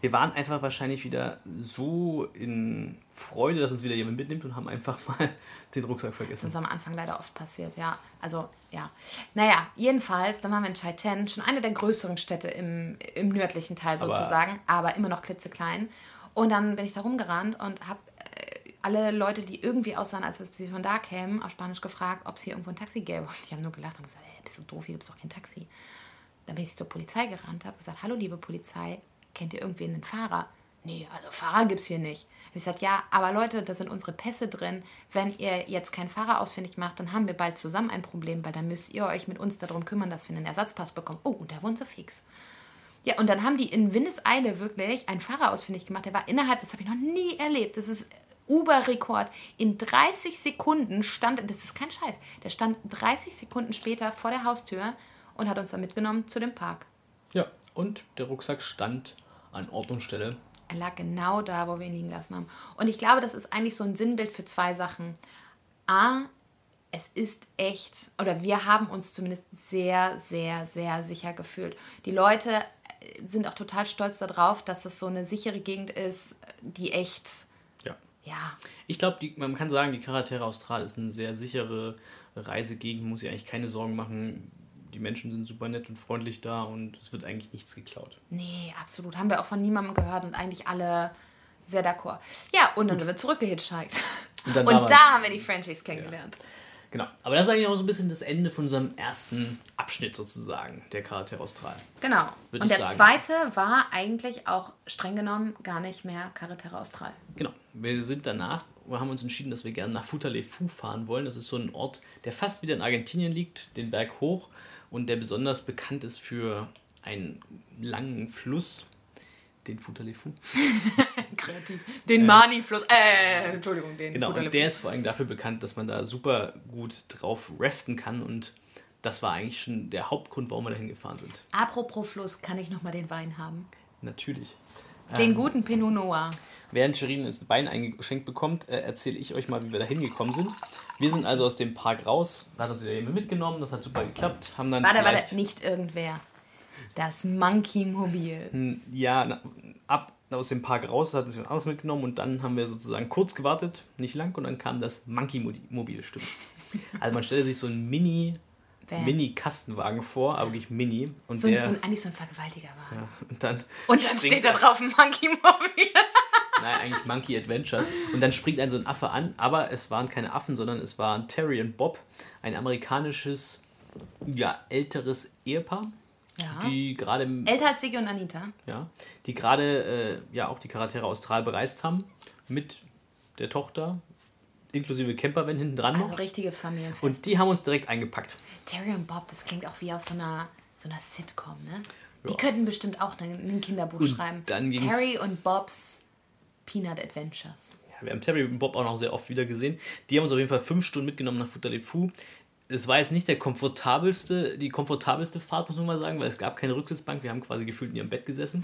Wir waren einfach wahrscheinlich wieder so in Freude, dass uns wieder jemand mitnimmt und haben einfach mal den Rucksack Das vergessen. ist am Anfang leider oft passiert, ja. Also, ja. Naja, jedenfalls, dann waren wir in Chaiten, schon eine der größeren Städte im, im nördlichen Teil Aber- sozusagen, aber, immer noch klitzeklein. Und dann bin ich da rumgerannt und habe alle Leute, die irgendwie aussahen, als ob sie von da kämen, auf Spanisch gefragt, ob es hier irgendwo ein Taxi gäbe. Und die haben nur gelacht und gesagt, hey, bist du doof, hier gibt es doch kein Taxi. Dann bin ich zur Polizei gerannt, habe gesagt, hallo liebe Polizei, kennt ihr irgendwen einen Fahrer? Nee, also Fahrer gibt es hier nicht. Hab Ich gesagt, ja, aber Leute, da sind unsere Pässe drin. Wenn ihr jetzt keinen Fahrer ausfindig macht, dann haben wir bald zusammen ein Problem, weil dann müsst ihr euch mit uns darum kümmern, dass wir einen Ersatzpass bekommen. Oh, und da wohnt sie fix. Ja, und dann haben die in Windeseile wirklich einen Fahrer ausfindig gemacht. Der war innerhalb, das habe ich noch nie erlebt. Das ist Uber-Rekord. In 30 Sekunden stand, das ist kein Scheiß, der stand 30 Sekunden später vor der Haustür und hat uns dann mitgenommen zu dem Park. Ja, und der Rucksack stand an Ort und Stelle. Er lag genau da, wo wir ihn liegen lassen haben. Und ich glaube, das ist eigentlich so ein Sinnbild für zwei Sachen. A, es ist echt, oder wir haben uns zumindest sehr, sehr, sehr sicher gefühlt. Die Leute sind auch total stolz darauf, dass es so eine sichere Gegend ist, die echt, Ja. ja, Ich glaube, man kann sagen, die Carretera Austral ist eine sehr sichere Reisegegend, muss sich eigentlich keine Sorgen machen. Die Menschen sind super nett und freundlich da und es wird eigentlich nichts geklaut. nee, absolut. Haben wir auch von niemandem gehört und eigentlich alle sehr d'accord. Ja, und dann sind wir zurückgehitchhiked. Und Und, da haben wir die Frenchies kennengelernt. Genau. Aber das ist eigentlich auch so ein bisschen das Ende von unserem ersten Abschnitt sozusagen, der Carretera Austral. Genau. Würde und der sagen. zweite war eigentlich auch streng genommen gar nicht mehr Carretera Austral. Genau. Wir sind danach, wir haben uns entschieden, dass wir gerne nach Futalefu fahren wollen. Das ist so ein Ort, der fast wieder in Argentinien liegt, den Berg hoch und der besonders bekannt ist für einen langen Fluss, den Futalefu. Kreativ. Den Mani-Fluss. Äh, Entschuldigung, den Genau, und der ist vor allem dafür bekannt, dass man da super gut drauf raften kann und das war eigentlich schon der Hauptgrund, warum wir dahin gefahren sind. Apropos Fluss, kann ich nochmal den Wein haben? Natürlich. Den guten Pinot Noir. Während Shirin ins Bein eingeschenkt bekommt, äh, erzähle ich euch mal, wie wir da hingekommen sind. Wir sind also aus dem Park raus, da hat uns wieder jemand mitgenommen, das hat super geklappt. Haben dann Warte, warte, nicht irgendwer. Das Monkey Mobil. Hm, Ja, na, ab aus dem Park raus, hat sich alles mitgenommen und dann haben wir sozusagen kurz gewartet, nicht lang, und dann kam das Monkey-Mobil, stimmt. Also man stelle sich so ein Mini. Mini-Kastenwagen vor, aber wirklich Mini. Und So, der, so ein, eigentlich so ein Vergewaltiger war. ja, und dann, Und dann steht da drauf ein Monkey Mobil. Nein, eigentlich Monkey Adventures. Und dann springt ein so ein Affe an, aber es waren keine Affen, sondern es waren Terry und Bob, ein amerikanisches, ja, älteres Ehepaar, Ja. die gerade im- Älter als und Anita. ja, die gerade äh, ja auch die Charaktere Austral bereist haben mit der Tochter inklusive Campervan hinten dran Also noch. richtiges Familienfest. Und die haben uns direkt eingepackt. Terry und Bob, das klingt auch wie aus so einer, so einer Sitcom, ne? Die Ja. könnten bestimmt auch ein, ein Kinderbuch Und schreiben. dann ging's- Terry und Bobs Peanut Adventures. Ja, wir haben Terry und Bob auch noch sehr oft wieder gesehen. Die haben uns auf jeden Fall fünf Stunden mitgenommen nach Fou. Es war jetzt nicht der komfortabelste, die komfortabelste Fahrt, muss man mal sagen, weil es gab keine Rücksitzbank. Wir haben quasi gefühlt in ihrem Bett gesessen.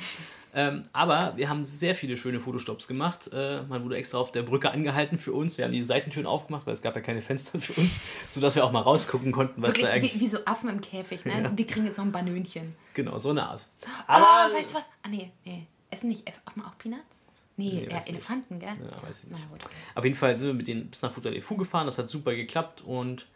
Ähm, aber wir haben sehr viele schöne Fotostops gemacht. Äh, man wurde extra auf der Brücke angehalten für uns. Wir haben die Seitentüren aufgemacht, weil es gab ja keine Fenster für uns, sodass wir auch mal rausgucken konnten, was da Wirklich eigentlich... wie, wie so Affen im Käfig, ne? Ja. Die kriegen jetzt noch ein Banönchen. Genau, so eine Art. Ah, Aber, weißt du was? Ah, nee, nee. Essen nicht Affen auch Peanuts? Nee, Nee, äh, weiß nicht. Elefanten, gell? Ja, weiß ich nicht. Na gut. Auf jeden Fall sind wir mit denen bis nach Futter Fou gefahren. Das hat super geklappt und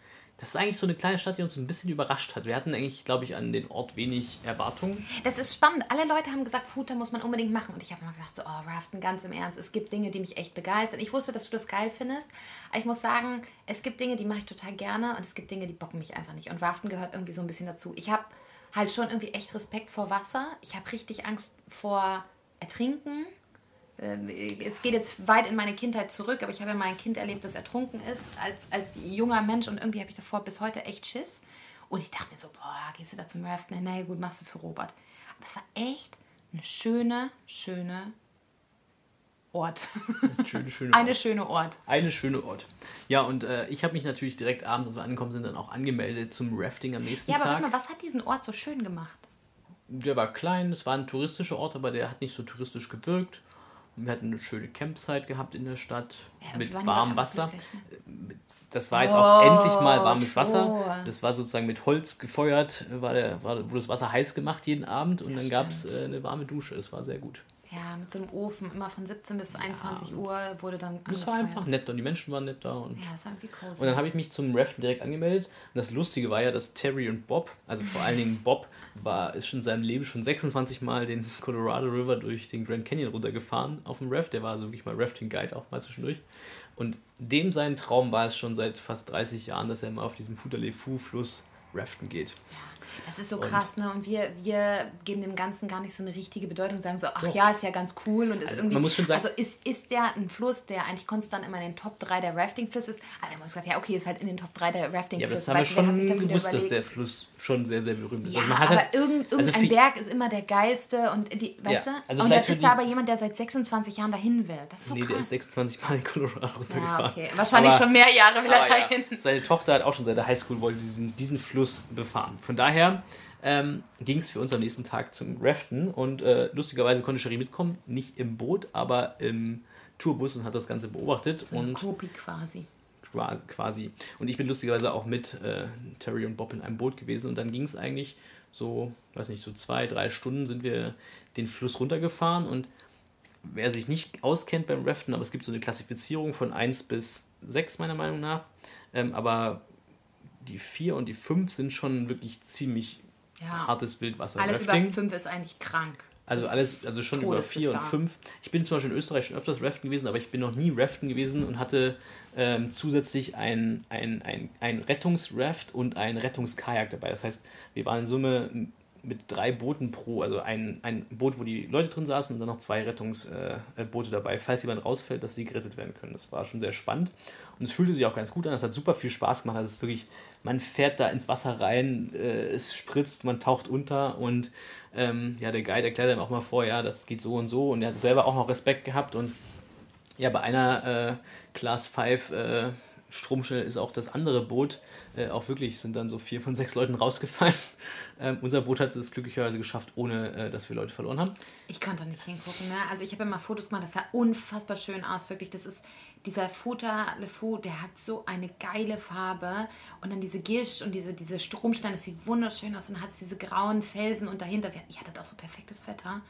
das ist eigentlich so eine kleine Stadt, die uns ein bisschen überrascht hat. Wir hatten eigentlich, glaube ich, an den Ort wenig Erwartungen. Das ist spannend. Alle Leute haben gesagt, Futter muss man unbedingt machen. Und ich habe immer gedacht, so, oh, Raften, ganz im Ernst. Es gibt Dinge, die mich echt begeistern. Ich wusste, dass du das geil findest. Aber ich muss sagen, es gibt Dinge, die mache ich total gerne. Und es gibt Dinge, die bocken mich einfach nicht. Und Raften gehört irgendwie so ein bisschen dazu. Ich habe halt schon irgendwie echt Respekt vor Wasser. Ich habe richtig Angst vor Ertrinken. Ähm, Es geht jetzt weit in meine Kindheit zurück, aber ich habe ja mal ein Kind erlebt, das ertrunken ist als, als junger Mensch und irgendwie habe ich davor bis heute echt Schiss. Und ich dachte mir so, boah, gehst du da zum Raften? Na ja, gut, machst du für Robert. Aber es war echt eine schöne, schöne Ort. Schöne, schöne Eine Ort. schöne Ort. Eine schöne Ort. Ja, und äh, ich habe mich natürlich direkt abends, als wir angekommen sind, dann auch angemeldet zum Rafting am nächsten Ja, aber Tag. warte mal, was hat diesen Ort so schön gemacht? Der war klein, es war ein touristischer Ort, aber der hat nicht so touristisch gewirkt. Wir hatten eine schöne Campsite gehabt in der Stadt Ja, mit warmem Wasser. ne? Das war jetzt auch Oh, endlich mal warmes Wasser. Das war sozusagen mit Holz gefeuert, war der, war, wurde das Wasser heiß gemacht jeden Abend und dann gab es äh, eine warme Dusche. Es war sehr gut. Ja, mit so einem Ofen, immer von 17 bis 21 Uhr wurde dann Es war angefeuert. einfach nett und die Menschen waren nett da. Und, Ja, das war irgendwie cozy. und dann habe ich mich zum Raften direkt angemeldet. Und das Lustige war ja, dass Terry und Bob, also vor allen Dingen Bob, war, ist schon in seinem Leben schon 26 Mal den Colorado River durch den Grand Canyon runtergefahren auf dem Raft. Der war also wirklich mal Rafting-Guide auch mal zwischendurch. Und dem sein Traum war es schon seit fast 30 Jahren, dass er mal auf diesem Fuderle-Fu-Fluss raften geht. Das ist so Und- krass, ne? Und wir, wir geben dem Ganzen gar nicht so eine richtige Bedeutung und sagen so, ach ja, ist ja ganz cool und ist Also, irgendwie. man muss schon sagen- also ist, ist ja ein Fluss, der eigentlich konstant immer in den Top 3 der Rafting-Flüsse ist. Aber haben uns gesagt, ja, okay, ist halt in den Top 3 der Ja, aber Rafting-Flüsse. das haben wir schon gewusst, dass überlegt? der Fluss schon sehr, sehr berühmt ist. Ja, Also man hat aber halt- irgend, irgendein also Berg ist immer der geilste und die, weißt Ja, du? also und dann ist da aber jemand, der seit 26 Jahren dahin will. Das ist so Nee, der krass. ist 26 Mal in Colorado runtergefahren. ja, okay. Wahrscheinlich Aber- schon mehr Jahre will er Aber ja, dahin. seine Tochter hat auch schon seit der Highschool wollte diesen, diesen Fluss befahren. Von daher ähm, ging es für uns am nächsten Tag zum Raften und äh, lustigerweise konnte Cherie mitkommen, nicht im Boot, aber im Tourbus und hat das Ganze beobachtet und Kopi quasi. Qua- quasi. Und ich bin lustigerweise auch mit äh, Terry und Bob in einem Boot gewesen und dann ging es eigentlich so, weiß nicht, so zwei, drei Stunden sind wir den Fluss runtergefahren und wer sich nicht auskennt beim Raften, aber es gibt so eine Klassifizierung von 1 bis 6 meiner Meinung nach, ähm, aber die 4 und die 5 sind schon wirklich ziemlich Ja. hartes Wildwasser. Alles über Rafting. 5 ist eigentlich krank. Also Das alles, also schon über 4 und Todesgefahr. 5. Ich bin zum Beispiel in Österreich schon öfters Raften gewesen, aber ich bin noch nie Raften gewesen und hatte ähm, zusätzlich ein, ein, ein, ein Rettungsraft und ein Rettungskajak dabei. Das heißt, wir waren in Summe mit drei Booten pro, also ein, ein Boot, wo die Leute drin saßen und dann noch zwei Rettungsboote äh, dabei, falls jemand rausfällt, dass sie gerettet werden können. Das war schon sehr spannend und es fühlte sich auch ganz gut an. Es hat super viel Spaß gemacht. Also es ist wirklich, man fährt da ins Wasser rein, äh, es spritzt, man taucht unter und ähm, ja, der Guide erklärt einem auch mal vor, ja, das geht so und so und er hat selber auch noch Respekt gehabt und ja, bei einer äh, Class 5 äh, Stromschnelle ist auch das andere Boot äh, auch wirklich, sind dann so vier von sechs Leuten rausgefallen. Ähm, unser Boot hat es glücklicherweise geschafft, ohne äh, dass wir Leute verloren haben. Ich konnte da nicht hingucken. Ne? Also ich habe ja mal Fotos gemacht, das sah unfassbar schön aus. Wirklich, das ist dieser Futter Le Fou, der hat so eine geile Farbe. Und dann diese Gischt und diese, diese Stromsteine, das sieht wunderschön aus. Und dann hat es diese grauen Felsen und dahinter, wir- ihr hattet auch so perfektes Wetter.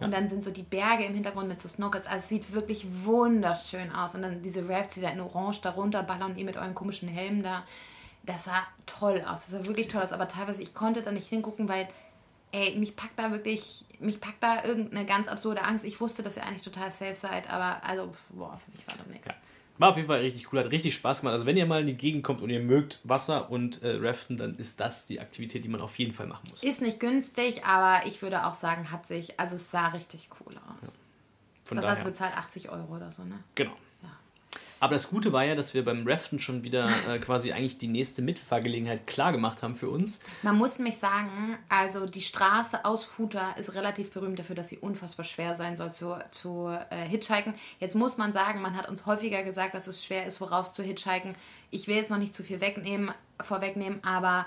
Und dann sind so die Berge im Hintergrund mit so Snorkels. Also es sieht wirklich wunderschön aus. Und dann diese Rafts, die da in Orange da runterballern und ihr mit euren komischen Helmen da. Das sah toll aus. Das sah wirklich toll aus. Aber teilweise, ich konnte da nicht hingucken, weil, ey, mich packt da wirklich, mich packt da irgendeine ganz absurde Angst. Ich wusste, dass ihr eigentlich total safe seid, aber also, boah, für mich war das nichts. War auf jeden Fall richtig cool, hat richtig Spaß gemacht. Also wenn ihr mal in die Gegend kommt und ihr mögt Wasser und äh, Raften, dann ist das die Aktivität, die man auf jeden Fall machen muss. Ist nicht günstig, aber ich würde auch sagen, hat sich, also es sah richtig cool aus. Von Was daher. du bezahlt? 80 Euro oder so, ne? Genau. Aber das Gute war ja, dass wir beim Raften schon wieder äh, quasi eigentlich die nächste Mitfahrgelegenheit klar gemacht haben für uns. Man muss nämlich sagen, also die Straße aus Futa ist relativ berühmt dafür, dass sie unfassbar schwer sein soll zu, zu äh, hitchhiken. Jetzt muss man sagen, man hat uns häufiger gesagt, dass es schwer ist, voraus zu hitchhiken. Ich will jetzt noch nicht zu viel wegnehmen, vorwegnehmen, aber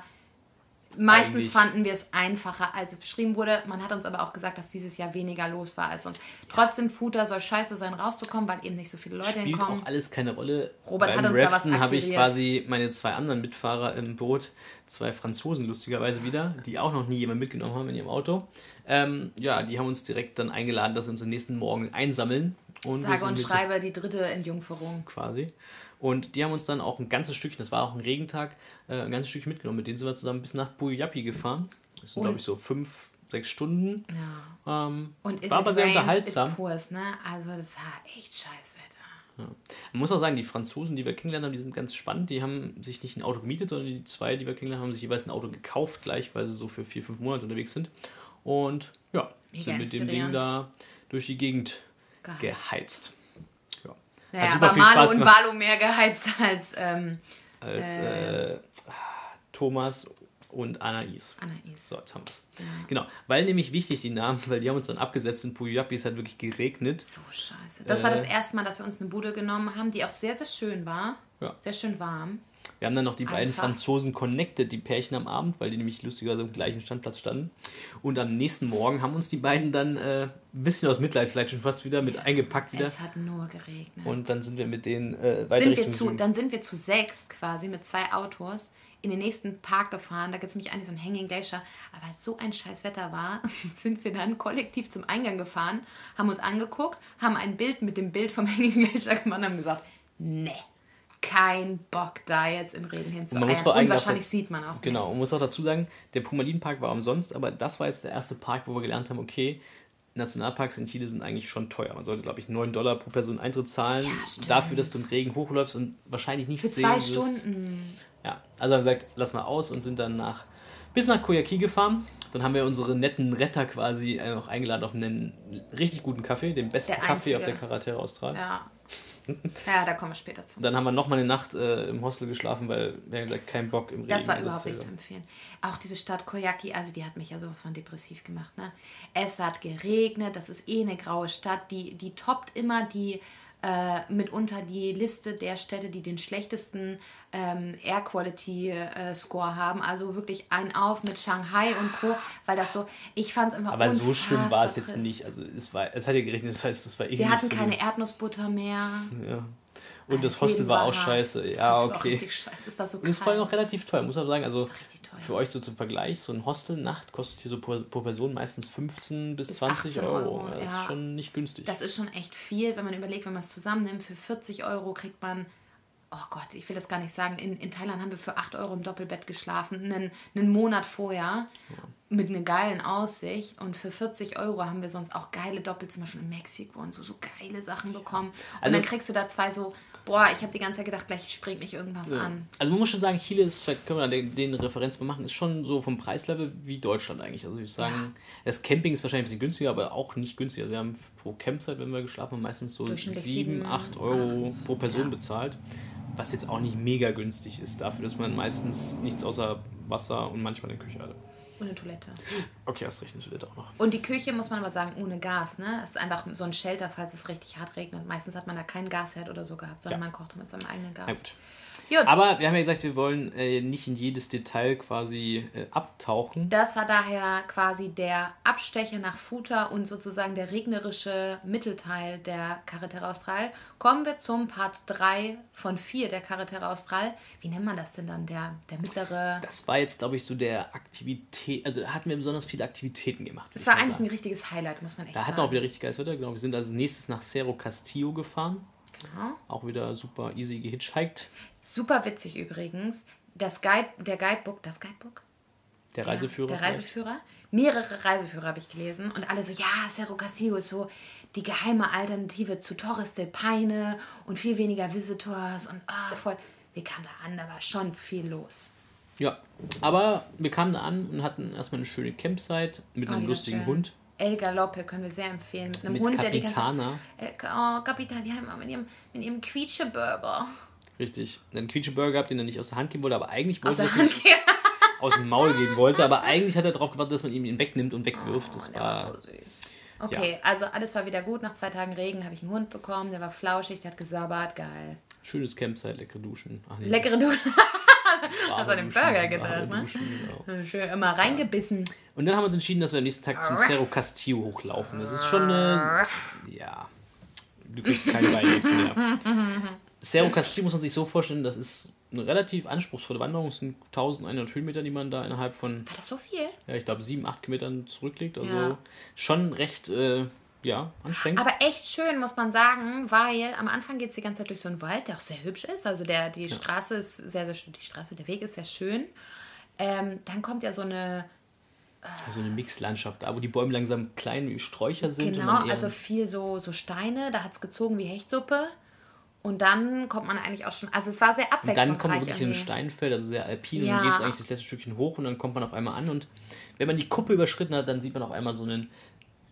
meistens fanden wir es einfacher, als es beschrieben wurde. Man hat uns aber auch gesagt, dass dieses Jahr weniger los war als sonst. Trotzdem, Futa soll scheiße sein, rauszukommen, weil eben nicht so viele Leute Spielt hinkommen. auch alles keine Rolle. Robert Beim hat uns da was Raften habe ich quasi meine zwei anderen Mitfahrer im Boot, zwei Franzosen lustigerweise wieder, die auch noch nie jemand mitgenommen haben in ihrem Auto. Ähm, ja, die haben uns direkt dann eingeladen, dass wir uns am nächsten Morgen einsammeln. Und Sage und schreibe die dritte Entjungferung. quasi. Und die haben uns dann auch ein ganzes Stückchen, das war auch ein Regentag, äh, ein ganzes Stückchen mitgenommen. Mit denen sind wir zusammen bis nach Bujapi gefahren. Das sind, glaube ich, so fünf, sechs Stunden. Ja. Ähm, Und war aber sehr unterhaltsam. Pours, ne? Also das war echt scheiß Wetter. Man muss auch sagen, die Franzosen, die wir kennengelernt haben, die sind ganz spannend. Die haben sich nicht ein Auto gemietet, sondern die zwei, die wir kennengelernt haben, haben sich jeweils ein Auto gekauft, gleich, weil sie so für vier, fünf Monate unterwegs sind. Und ja, Mega sind mit dem Ding da durch die Gegend Geheizt. geheizt. Ja. Naja, Hat super aber viel Malo Spaß und. Valo mehr geheizt als ähm, Als äh, Thomas und Anais. Anais. So, jetzt haben wir es. Genau, weil nämlich wichtig die Namen, weil die haben uns dann abgesetzt in Pujapi, es hat wirklich geregnet. So scheiße. Das war das Äh. erste Mal, dass wir uns eine Bude genommen haben, die auch sehr, sehr schön war. Ja. Sehr schön warm. Wir haben dann noch die beiden Einfach. Franzosen connected, die Pärchen am Abend, weil die nämlich lustigerweise am gleichen Standplatz standen. Und am nächsten Morgen haben uns die beiden dann äh, ein bisschen aus Mitleid vielleicht schon fast wieder mit eingepackt wieder. Es hat nur geregnet. Und dann sind wir mit denen äh, weiter sind wir zu, Süden. dann sind wir zu sechs quasi mit zwei Autos in den nächsten Park gefahren. Da gibt es nämlich eigentlich so einen Hanging Glacier. Aber weil es so ein scheiß Wetter war, sind wir dann kollektiv zum Eingang gefahren, haben uns angeguckt, haben ein Bild mit dem Bild vom Hanging Glacier gemacht und haben gesagt, nee, kein Bock da jetzt im Regen Und hinzueiern. Und, auch wahrscheinlich sieht man auch Genau, und nichts. muss auch dazu sagen, der Pumalin-Park war umsonst, aber das war jetzt der erste Park, wo wir gelernt haben, okay, Nationalparks in Chile sind eigentlich schon teuer. Man sollte, glaube ich, 9 Dollar pro Person Eintritt zahlen, stimmt. dafür, dass du im Regen hochläufst und wahrscheinlich nicht Für sehen zwei wirst. Stunden. Ja, also haben wir gesagt, lass mal aus und sind dann nach, bis nach Koyaki gefahren. Dann haben wir unsere netten Retter quasi äh, noch eingeladen auf einen richtig guten Kaffee, den besten Kaffee auf der Carretera Austral. Ja. ja, da kommen wir später zu. Dann haben wir nochmal eine Nacht äh, im Hostel geschlafen, weil wir haben gesagt, kein Bock im Regen. Das war überhaupt nicht zu empfehlen. Auch diese Stadt Koyaki, also die hat mich ja sowas von depressiv gemacht. Ne? Es hat geregnet, das ist eh eine graue Stadt, die, die toppt immer die äh, mitunter die Liste der Städte, die den schlechtesten ähm, Air Quality äh, Score haben. Also wirklich ein auf mit Shanghai und Co. Weil das so, ich fand es einfach Aber so schlimm war es jetzt nicht. Also es, war, es hat ja geregnet, das heißt, das war irgendwie Wir hatten so keine Erdnussbutter mehr. Ja. Und das Das Hostel war auch scheiße. Das Ja, Hostel okay. richtig scheiße. Das war so Und es war auch relativ teuer, muss man sagen. Also für euch so zum Vergleich, so ein Hostel-Nacht kostet hier so pro, pro Person meistens 15 bis, Bis 20 18 Euro. Euro, Das ja. ist schon nicht günstig. Das ist schon echt viel, wenn man überlegt, wenn man es zusammennimmt. Für 40 Euro kriegt man, oh Gott, ich will das gar nicht sagen. In, in Thailand haben wir für 8 Euro im Doppelbett geschlafen, einen, einen Monat vorher, mit einer geilen Aussicht. Und für 40 Euro haben wir sonst auch geile Doppelzimmer schon in Mexiko und so, so geile Sachen bekommen. Und Also- dann kriegst du da zwei so, boah, ich habe die ganze Zeit gedacht, gleich springt mich irgendwas an. Also man muss schon sagen, Chile ist, vielleicht können wir da den, den Referenz mal machen, ist schon so vom Preislevel wie Deutschland eigentlich. Also ich würde sagen, das Camping ist wahrscheinlich ein bisschen günstiger, aber auch nicht günstiger. Also wir haben pro Campsite, wenn wir geschlafen haben, meistens so Durchschnittlich 7, sieben, 8 Euro acht, pro Person ja. bezahlt. Was jetzt auch nicht mega günstig ist, dafür, dass man meistens nichts außer Wasser und manchmal eine Küche hatte. Und eine Toilette. Okay, das rechnet du auch noch. Und die Küche muss man aber sagen, ohne Gas, ne? Es ist einfach so ein Shelter, falls es richtig hart regnet. Meistens hat man da keinen Gasherd oder so gehabt, sondern Ja. man kocht mit seinem eigenen Gas. Na gut. Gut. Aber wir haben ja gesagt, wir wollen äh, nicht in jedes Detail quasi äh, abtauchen. Das war daher quasi der Abstecher nach Futa und sozusagen der regnerische Mittelteil der Carretera Austral. Kommen wir zum Part 3 von 4 der Carretera Austral. Wie nennt man das denn dann? Der, der mittlere. Das war jetzt, glaube ich, so der Aktivität, also da hatten wir besonders viele Aktivitäten gemacht. Das war eigentlich ein sagen. richtiges Highlight, muss man echt Da hatten sagen. wir auch wieder richtig geiles Wetter, genau. Wir sind als nächstes nach Cerro Castillo gefahren. Genau. Auch wieder super easy gehitchhiked. Super witzig übrigens. Das Guide, der Guidebook, das Guidebook? Der Reiseführer. Der vielleicht. Reiseführer. Mehrere Reiseführer habe ich gelesen und alle so, ja, Cerro Castillo ist so die geheime Alternative zu Torres del Paine und viel weniger Visitors und ah, voll. Wir kamen da an, da war schon viel los. Ja, aber wir kamen da an und hatten erstmal eine schöne Campsite mit Oh, einem lustigen schön. Hund. El Galope können wir sehr empfehlen. Mit einem Mit Hund, der die ganze Capitana. Äh, Oh, Kapitan, die haben mit ihrem, mit ihrem Quietscheburger Richtig. Einen Quietscheburger gehabt, den er nicht aus der Hand geben wollte, aber eigentlich wollte er aus dem Maul geben wollte, aber eigentlich hat er darauf gewartet, dass man ihm ihn wegnimmt und wegwirft. Das Oh, war so süß. Okay, also alles war wieder gut. Nach zwei Tagen Regen habe ich einen Hund bekommen. Der war flauschig, der hat gesabbert. Geil. schönes Campsite, leckere Duschen. Ach nee, Leckere Duschen. hast an den Burger gedacht, ne? Duschen, genau. Schön immer reingebissen. Und dann haben wir uns entschieden, dass wir am nächsten Tag zum Cerro Castillo hochlaufen. Das ist schon eine. Ja. Du kriegst keine Beine jetzt mehr. Cerro Castillo muss man sich so vorstellen, das ist eine relativ anspruchsvolle Wanderung. Es sind 1100 Höhenmeter, die man da innerhalb von, War das so viel? ja, ich glaube, 7, 8 Kilometern zurücklegt. Also Ja. schon recht, äh, ja, anstrengend. Aber echt schön, muss man sagen, weil am Anfang geht es die ganze Zeit durch so einen Wald, der auch sehr hübsch ist. Also der, die Straße ist sehr, sehr schön. Die Straße, der Weg ist sehr schön. Ähm, dann kommt ja so eine, so eine Mixlandschaft, da wo die Bäume langsam klein wie Sträucher sind. genau, also viel so, so Steine, da hat es gezogen wie Hechtsuppe. Und dann kommt man eigentlich auch schon, also es war sehr Und abwechslungsreich. dann kommt man wirklich in ein irgendwie. Steinfeld, also sehr alpin, Ja. und dann geht es eigentlich das letzte Stückchen hoch und dann kommt man auf einmal an und wenn man die Kuppe überschritten hat, dann sieht man auf einmal so einen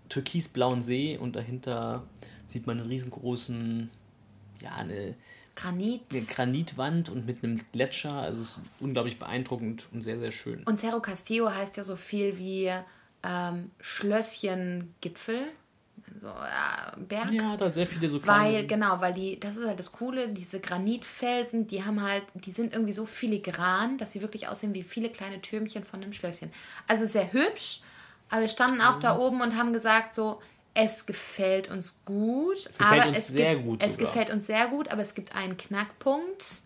türkisblauen See und dahinter sieht man einen riesengroßen, ja, eine, Granit. eine Granitwand und mit einem Gletscher, also es ist unglaublich beeindruckend und sehr, sehr schön. Und Cerro Castillo heißt ja so viel wie ähm, Schlösschengipfel. So, ja, Berg. Ja, da hat sehr viele so kleine... Weil, genau, weil die, das ist halt das Coole, diese Granitfelsen, die haben halt, die sind irgendwie so filigran, dass sie wirklich aussehen wie viele kleine Türmchen von einem Schlösschen. Also sehr hübsch, aber wir standen auch Mhm. da oben und haben gesagt so, es gefällt uns gut, gefällt aber uns es, sehr gibt, gut es sogar. gefällt uns sehr gut, aber es gibt einen Knackpunkt.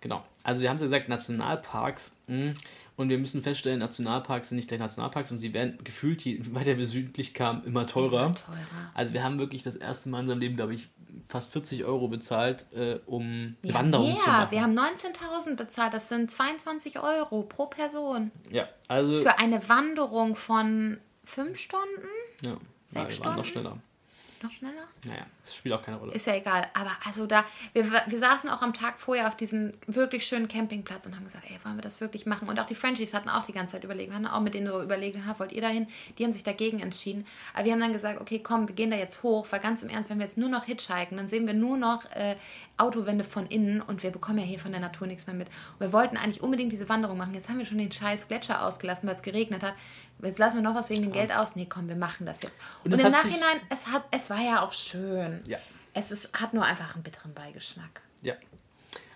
Genau. Also wir haben ja gesagt, Nationalparks. mh, Und wir müssen feststellen, Nationalparks sind nicht gleich Nationalparks und sie werden gefühlt, je weiter wir südlich kamen, immer teurer. Immer teurer. Also wir haben wirklich das erste Mal in unserem Leben, glaube ich, fast 40 Euro bezahlt, äh, um Ja, Wanderung mehr. zu machen. Wir haben 19.000 bezahlt, das sind 22 Euro pro Person. ja, also Für eine Wanderung von fünf Stunden? ja, sechs ja, waren noch Stunden? schneller. Noch schneller? Naja, das spielt auch keine Rolle. Ist ja egal. Aber also da, wir, wir saßen auch am Tag vorher auf diesem wirklich schönen Campingplatz und haben gesagt, ey, wollen wir das wirklich machen? Und auch die Frenchies hatten auch die ganze Zeit überlegt. Wir hatten auch mit denen so überlegt, ha, wollt ihr dahin? Die haben sich dagegen entschieden. Aber wir haben dann gesagt, okay, komm, wir gehen da jetzt hoch, weil ganz im Ernst, wenn wir jetzt nur noch hitchhiken, dann sehen wir nur noch äh, Autowände von innen und wir bekommen ja hier von der Natur nichts mehr mit. Und wir wollten eigentlich unbedingt diese Wanderung machen. Jetzt haben wir schon den scheiß Gletscher ausgelassen, weil es geregnet hat. Jetzt lassen wir noch was wegen dem Geld aus. Nee, komm, wir machen das jetzt. Und Und, im Nachhinein, es, hat, es war ja auch schön. Ja. Es ist, hat nur einfach einen bitteren Beigeschmack. Ja.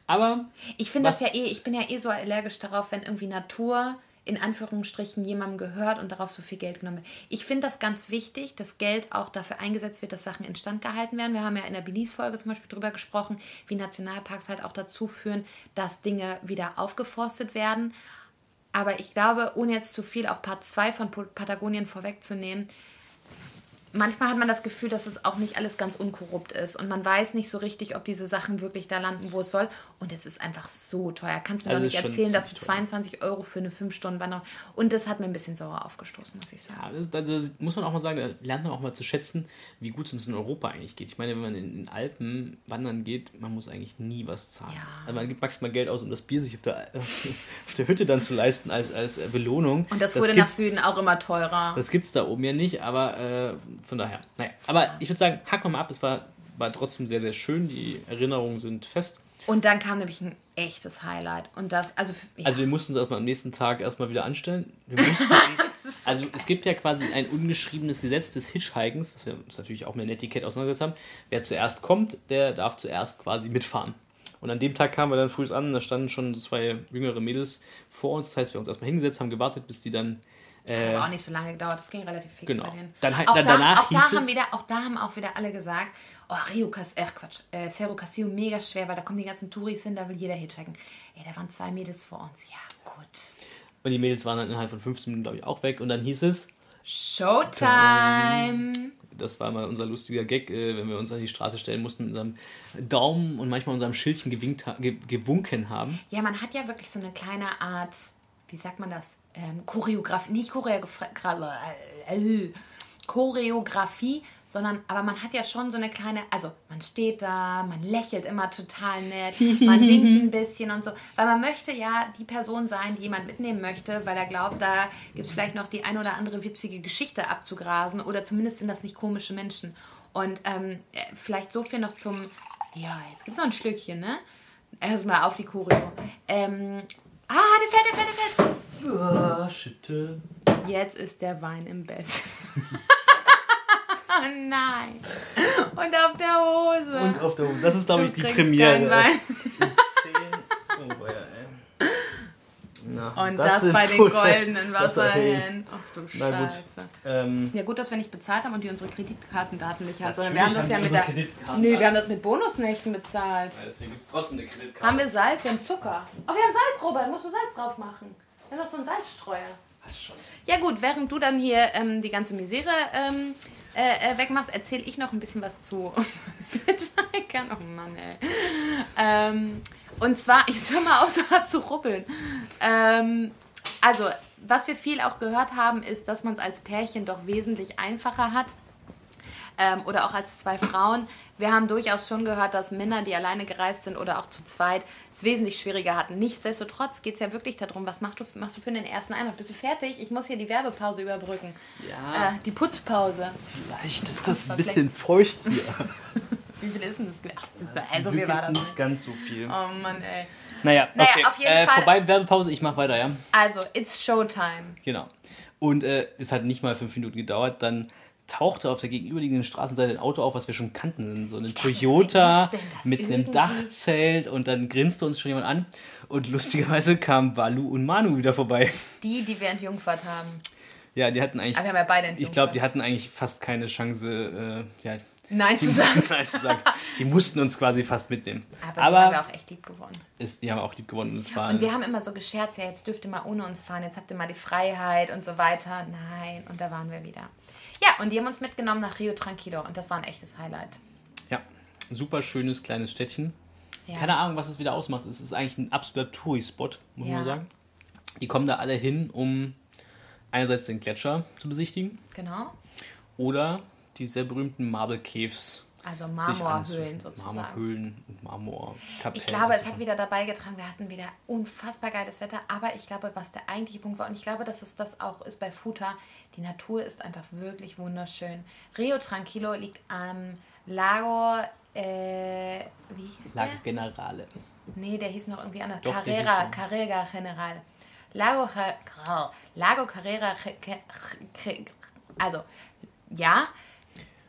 Aber Ich finde das ja eh, ich bin ja eh so allergisch darauf, wenn irgendwie Natur in Anführungsstrichen jemandem gehört und darauf so viel Geld genommen wird. Ich finde das ganz wichtig, dass Geld auch dafür eingesetzt wird, dass Sachen instand gehalten werden. Wir haben ja in der Belize-Folge zum Beispiel darüber gesprochen, wie Nationalparks halt auch dazu führen, dass Dinge wieder aufgeforstet werden. Aber ich glaube, ohne jetzt zu viel auf Part 2 von Patagonien vorwegzunehmen, manchmal hat man das Gefühl, dass es auch nicht alles ganz unkorrupt ist und man weiß nicht so richtig, ob diese Sachen wirklich da landen, wo es soll. Und es ist einfach so teuer. Kannst mir Also doch ist nicht erzählen, dass du ziemlich teuer. 22 Euro für eine 5-Stunden-Wanderung. Und das hat mir ein bisschen sauer aufgestoßen, muss ich sagen. Ja, das, da, da muss man auch mal sagen, da lernt man auch mal zu schätzen, wie gut es uns in Europa eigentlich geht. Ich meine, wenn man in den Alpen wandern geht, man muss eigentlich nie was zahlen. Ja. Also man gibt maximal Geld aus, um das Bier sich auf der, auf der Hütte dann zu leisten als, als äh, Belohnung. Und das wurde nach Süden auch immer teurer. Das gibt es da oben ja nicht, aber äh, von daher. Naja, aber ich würde sagen, hack mal ab, es war, war trotzdem sehr, sehr schön. Die Erinnerungen sind fest. Und dann kam nämlich ein echtes Highlight. Und das, also, ja. Also wir mussten uns erstmal am nächsten Tag erstmal wieder anstellen. Wir mussten uns, also es gibt ja quasi ein ungeschriebenes Gesetz des Hitchhikens, was wir uns natürlich auch mit Etikett auseinandergesetzt haben. Wer zuerst kommt, der darf zuerst quasi mitfahren. Und an dem Tag kamen wir dann früh an, da standen schon zwei jüngere Mädels vor uns. Das heißt, wir haben uns erstmal hingesetzt, haben gewartet, bis die dann. Äh, Hat auch nicht so lange gedauert, das ging relativ fix Genau. bei denen. Dann auch dann da, danach auch, da hieß haben es- wieder, auch da haben auch wieder alle gesagt, oh, Rio Cas äh, Quatsch, äh, Cerro Castillo mega schwer, weil da kommen die ganzen Touris hin, da will jeder hitchhiken. Ey, da waren zwei Mädels vor uns. Ja, gut. und die Mädels waren dann innerhalb von 15 Minuten, glaube ich, auch weg. Und dann hieß es, Showtime! das war mal unser lustiger Gag, äh, wenn wir uns an die Straße stellen mussten, mit unserem Daumen und manchmal unserem Schildchen gewinkt, gewunken haben. Ja, man hat ja wirklich so eine kleine Art, wie sagt man das? Ähm, Choreografie, nicht Choreografie, äh, Choreografie, sondern aber man hat ja schon so eine kleine, also man steht da, man lächelt immer total nett, man winkt ein bisschen und so, weil man möchte ja die Person sein, die jemand mitnehmen möchte, weil er glaubt, da gibt es vielleicht noch die ein oder andere witzige Geschichte abzugrasen oder zumindest sind das nicht komische Menschen. Und ähm, äh, vielleicht so viel noch zum, ja, jetzt gibt es noch ein Schlückchen, ne? Erstmal auf die Choreo. Ähm, ah, der fällt, der fällt, der fällt. Ah, Schütte. Jetzt ist der Wein im Bett. oh nein. Und auf der Hose. Und auf der Das ist, glaube ich, die Premiere. keinen Wein. Zehn. Oh, ja, ey. Na, Und das, sind bei den goldenen Wasserhähnen. Ach du Na gut. Scheiße. Ähm, Ja gut, dass wir nicht bezahlt haben und die unsere Kreditkartendaten nicht haben, sondern wir haben das haben ja mit der... Nö, wir haben das mit Bonusnächten bezahlt. ja, deswegen gibt es trotzdem eine Kreditkarte. Haben wir Salz? Wir haben Zucker. Oh, wir haben Salz, Robert. Musst du Salz drauf machen. Wir haben doch so einen Salzstreuer. Ja gut, während du dann hier ähm, die ganze Misere ähm, äh, äh, wegmachst, erzähle ich noch ein bisschen was zu. Oh Mann, ey. Ähm, und zwar, jetzt hör mal auf, so hart zu ruppeln. Ähm, also, was wir viel auch gehört haben, ist, dass man es als Pärchen doch wesentlich einfacher hat. Ähm, oder auch als zwei Frauen. Wir haben durchaus schon gehört, dass Männer, die alleine gereist sind oder auch zu zweit, es wesentlich schwieriger hatten. Nichtsdestotrotz geht es ja wirklich darum, was machst du, machst du für den ersten Eindruck? Bist du fertig? Ich muss hier die Werbepause überbrücken. Ja. Äh, die Putzpause. Vielleicht ist das ein bisschen feucht hier. Wie viel ist denn das? Ach, das ist, also, viel war das nicht ganz so viel. Oh Mann, ey. Naja, Naja, okay. auf jeden äh, Fall- Vorbei, Werbepause, ich mach weiter, ja. Also, it's Showtime. Genau. Und äh, es hat nicht mal fünf Minuten gedauert, dann tauchte auf der gegenüberliegenden Straßenseite ein Auto auf, was wir schon kannten. So ein Toyota mit einem Irgendwie- Dachzelt und dann grinste uns schon jemand an. Und lustigerweise kamen Balu und Manu wieder vorbei. Die, die wir entjungfert haben. Ja, die hatten eigentlich. Aber wir haben ja beide entjungfert. ich glaube, die hatten eigentlich fast keine Chance, äh, ja, Nein die zu sagen. Nein zu sagen. Die mussten uns quasi fast mitnehmen. Aber, die Aber, haben wir auch echt lieb gewonnen. ist, die haben auch lieb gewonnen. Und, es war, Und wir haben immer so gescherzt, ja, jetzt dürft ihr mal ohne uns fahren, jetzt habt ihr mal die Freiheit und so weiter. Nein, und da waren wir wieder. Ja, und die haben uns mitgenommen nach Rio Tranquilo und das war ein echtes Highlight. ja, super schönes kleines Städtchen. Ja. Keine Ahnung, was es wieder ausmacht. Es ist eigentlich ein absoluter Touri-Spot, muss Ja. man sagen. Die kommen da alle hin, um einerseits den Gletscher zu besichtigen Genau. oder die sehr berühmten Marble Caves. Also Marmorhöhlen sozusagen. Marmorhöhlen und Marmorkapellen. Ich glaube, es hat wieder dabei getragen, wir hatten wieder unfassbar geiles Wetter, aber ich glaube, was der eigentliche Punkt war, und ich glaube, dass es das auch ist bei Futa, die Natur ist einfach wirklich wunderschön. Rio Tranquilo liegt am Lago, äh, wie hieß der? Lago Generale. Nee, der hieß noch irgendwie anders. Doch, der Carrera. Carrera General. Lago, Lago Carrera, also, ja,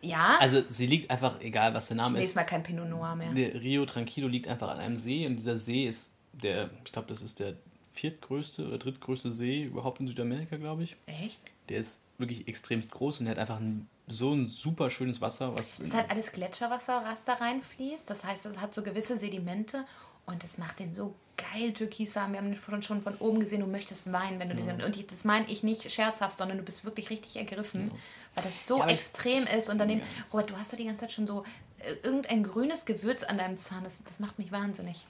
ja, Also sie liegt einfach, egal was der Name ist, nächstes Mal kein Pinot Noir mehr. Der Rio Tranquilo liegt einfach an einem See und dieser See ist der, ich glaube, das ist der viertgrößte oder drittgrößte See überhaupt in Südamerika, glaube ich. Echt? Der ist wirklich extremst groß und der hat einfach ein, so ein super schönes Wasser, was Es ist halt alles Gletscherwasser, was da reinfließt. Das heißt, es hat so gewisse Sedimente und das macht den so geil türkisfarben. Wir haben den schon, schon von oben gesehen, du möchtest weinen, wenn du den Und ich, das meine ich nicht scherzhaft, sondern du bist wirklich richtig ergriffen, weil das so Ja, aber ich- extrem ist. Und daneben, Robert, du hast ja die ganze Zeit schon so äh, irgendein grünes Gewürz an deinem Zahn. Das, das macht mich wahnsinnig.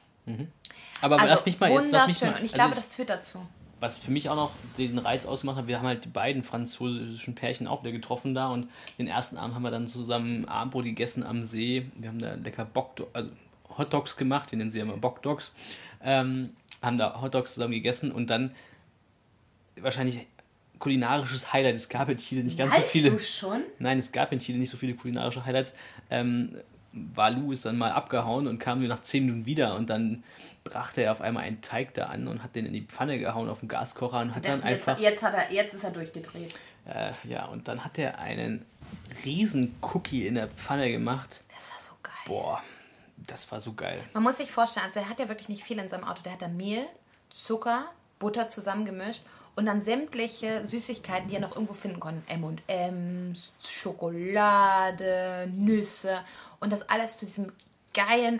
aber Also lass mich mal jetzt, lass mich mal, und ich also glaube, das führt dazu. was für mich auch noch den Reiz ausmacht, hat, wir haben halt die beiden französischen Pärchen auch wieder getroffen da und den ersten Abend haben wir dann zusammen Abendbrot gegessen am See. Wir haben da lecker Bock, also Hotdogs gemacht, die nennen sie ja immer Bockdogs. Ähm, haben da Hotdogs zusammen gegessen und dann wahrscheinlich kulinarisches Highlight. Es gab in Chile nicht ganz so Weißt viele. du schon? Nein, es gab in Chile nicht so viele kulinarische Highlights. Ähm, Walu ist dann mal abgehauen und kam nur nach 10 Minuten wieder und dann brachte er auf einmal einen Teig da an und hat den in die Pfanne gehauen auf den Gaskocher und hat dann Jetzt, einfach jetzt, hat er, jetzt ist er durchgedreht. äh, ja und dann hat er einen riesen Cookie in der Pfanne gemacht. Das war so geil. Boah, das war so geil. Man muss sich vorstellen, also er hat ja wirklich nicht viel in seinem Auto. Der hat da Mehl, Zucker, Butter zusammengemischt und dann sämtliche Süßigkeiten, die er noch irgendwo finden konnte. M&M's, Schokolade, Nüsse und das alles zu diesem geilen...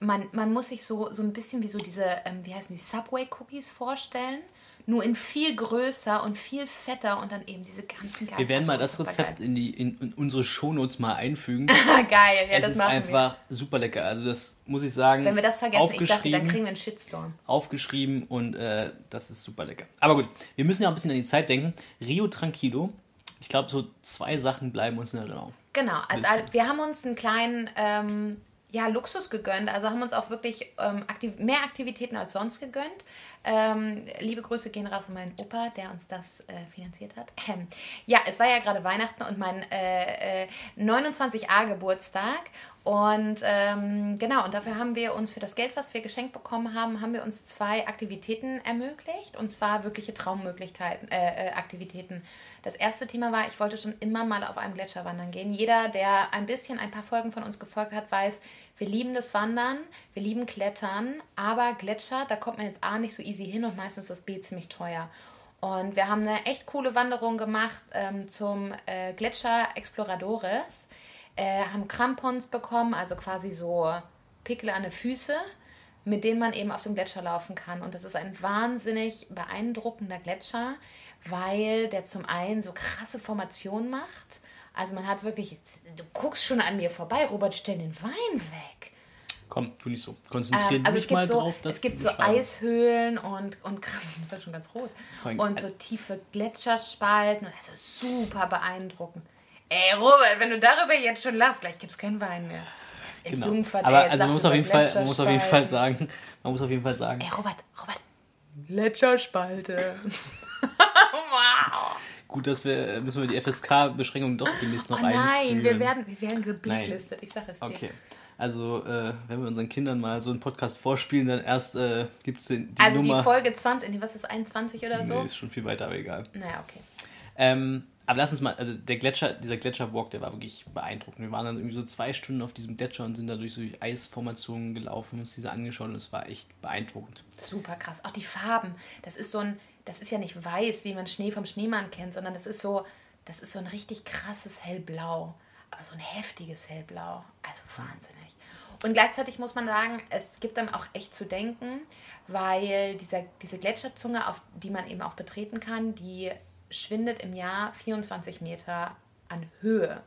Man, man muss sich so, so ein bisschen wie so diese, ähm, wie heißen die, Subway-Cookies vorstellen. Nur in viel größer und viel fetter und dann eben diese ganzen geilen... Wir werden also mal das Rezept in, die, in, in unsere Shownotes mal einfügen. geil. ja, es das ist machen wir. einfach super lecker. Also das muss ich sagen. Wenn wir das vergessen, ich sag dann kriegen wir einen Shitstorm. aufgeschrieben und äh, das ist super lecker. Aber gut, wir müssen ja auch ein bisschen an die Zeit denken. Rio Tranquilo. Ich glaube, so zwei Sachen bleiben uns in Erinnerung. Genau, also ihr? wir haben uns einen kleinen ähm, ja, Luxus gegönnt, also haben uns auch wirklich ähm, aktiv mehr Aktivitäten als sonst gegönnt. Ähm, liebe Grüße gehen raus an meinen Opa, der uns das äh, finanziert hat. Ähm, ja, es war ja gerade Weihnachten und mein äh, äh, 29a Geburtstag. Und ähm, genau, und dafür haben wir uns für das Geld, was wir geschenkt bekommen haben, haben wir uns zwei Aktivitäten ermöglicht. Und zwar wirkliche Traummöglichkeiten, äh, äh, Aktivitäten. Das erste Thema war, ich wollte schon immer mal auf einem Gletscher wandern gehen. Jeder, der ein bisschen ein paar Folgen von uns gefolgt hat, weiß, wir lieben das Wandern, wir lieben Klettern, aber Gletscher, da kommt man jetzt A nicht so easy hin und meistens ist das B ziemlich teuer. Und wir haben eine echt coole Wanderung gemacht ähm, zum äh, Gletscher Exploradores, äh, haben Krampons bekommen, also quasi so Pickel an den Füße, mit denen man eben auf dem Gletscher laufen kann. Und das ist ein wahnsinnig beeindruckender Gletscher, weil der zum einen so krasse Formationen macht. Also man hat wirklich, du guckst schon an mir vorbei, Robert, stell den Wein weg. Komm, tu nicht so. Konzentrieren Ähm, also dich mal so, drauf, das es gibt so. Eishöhlen und, und krass, ich muss halt schon ganz rot. Und so tiefe Gletscherspalten. ist super beeindruckend. Ey, Robert, wenn du darüber jetzt schon lachst, gleich gibt es keinen Wein mehr. Das ist Genau. entjungfert, Aber ey, also man muss, auf jeden Fall, man muss auf jeden Fall sagen, man muss auf jeden Fall sagen, Ey, Robert, Robert. Gletscherspalte. wow. gut, dass wir, müssen wir die FSK-Beschränkung doch demnächst noch Oh nein, einführen. wir werden, wir werden geblacklistet. Ich sag es dir. Okay. Also, äh, wenn wir unseren Kindern mal so einen Podcast vorspielen, dann erst äh, gibt es die Also Nummer. die Folge 20, nee, was ist 21 oder so? Nee, ist schon viel weiter, aber egal. Naja, okay. Ähm, aber lass uns mal, also der Gletscher, dieser Gletscherwalk, der war wirklich beeindruckend. Wir waren dann irgendwie so zwei Stunden auf diesem Gletscher und sind da durch so Eisformationen gelaufen, uns diese angeschaut und es war echt beeindruckend. Super krass. Auch die Farben. Das ist so ein, das ist ja nicht weiß, wie man Schnee vom Schneemann kennt, sondern das ist so, das ist so ein richtig krasses Hellblau. Aber so ein heftiges Hellblau. Also wahnsinnig. Und gleichzeitig muss man sagen, es gibt dann auch echt zu denken, weil dieser, diese Gletscherzunge, auf die man eben auch betreten kann, die schwindet im Jahr 24 Meter an Höhe.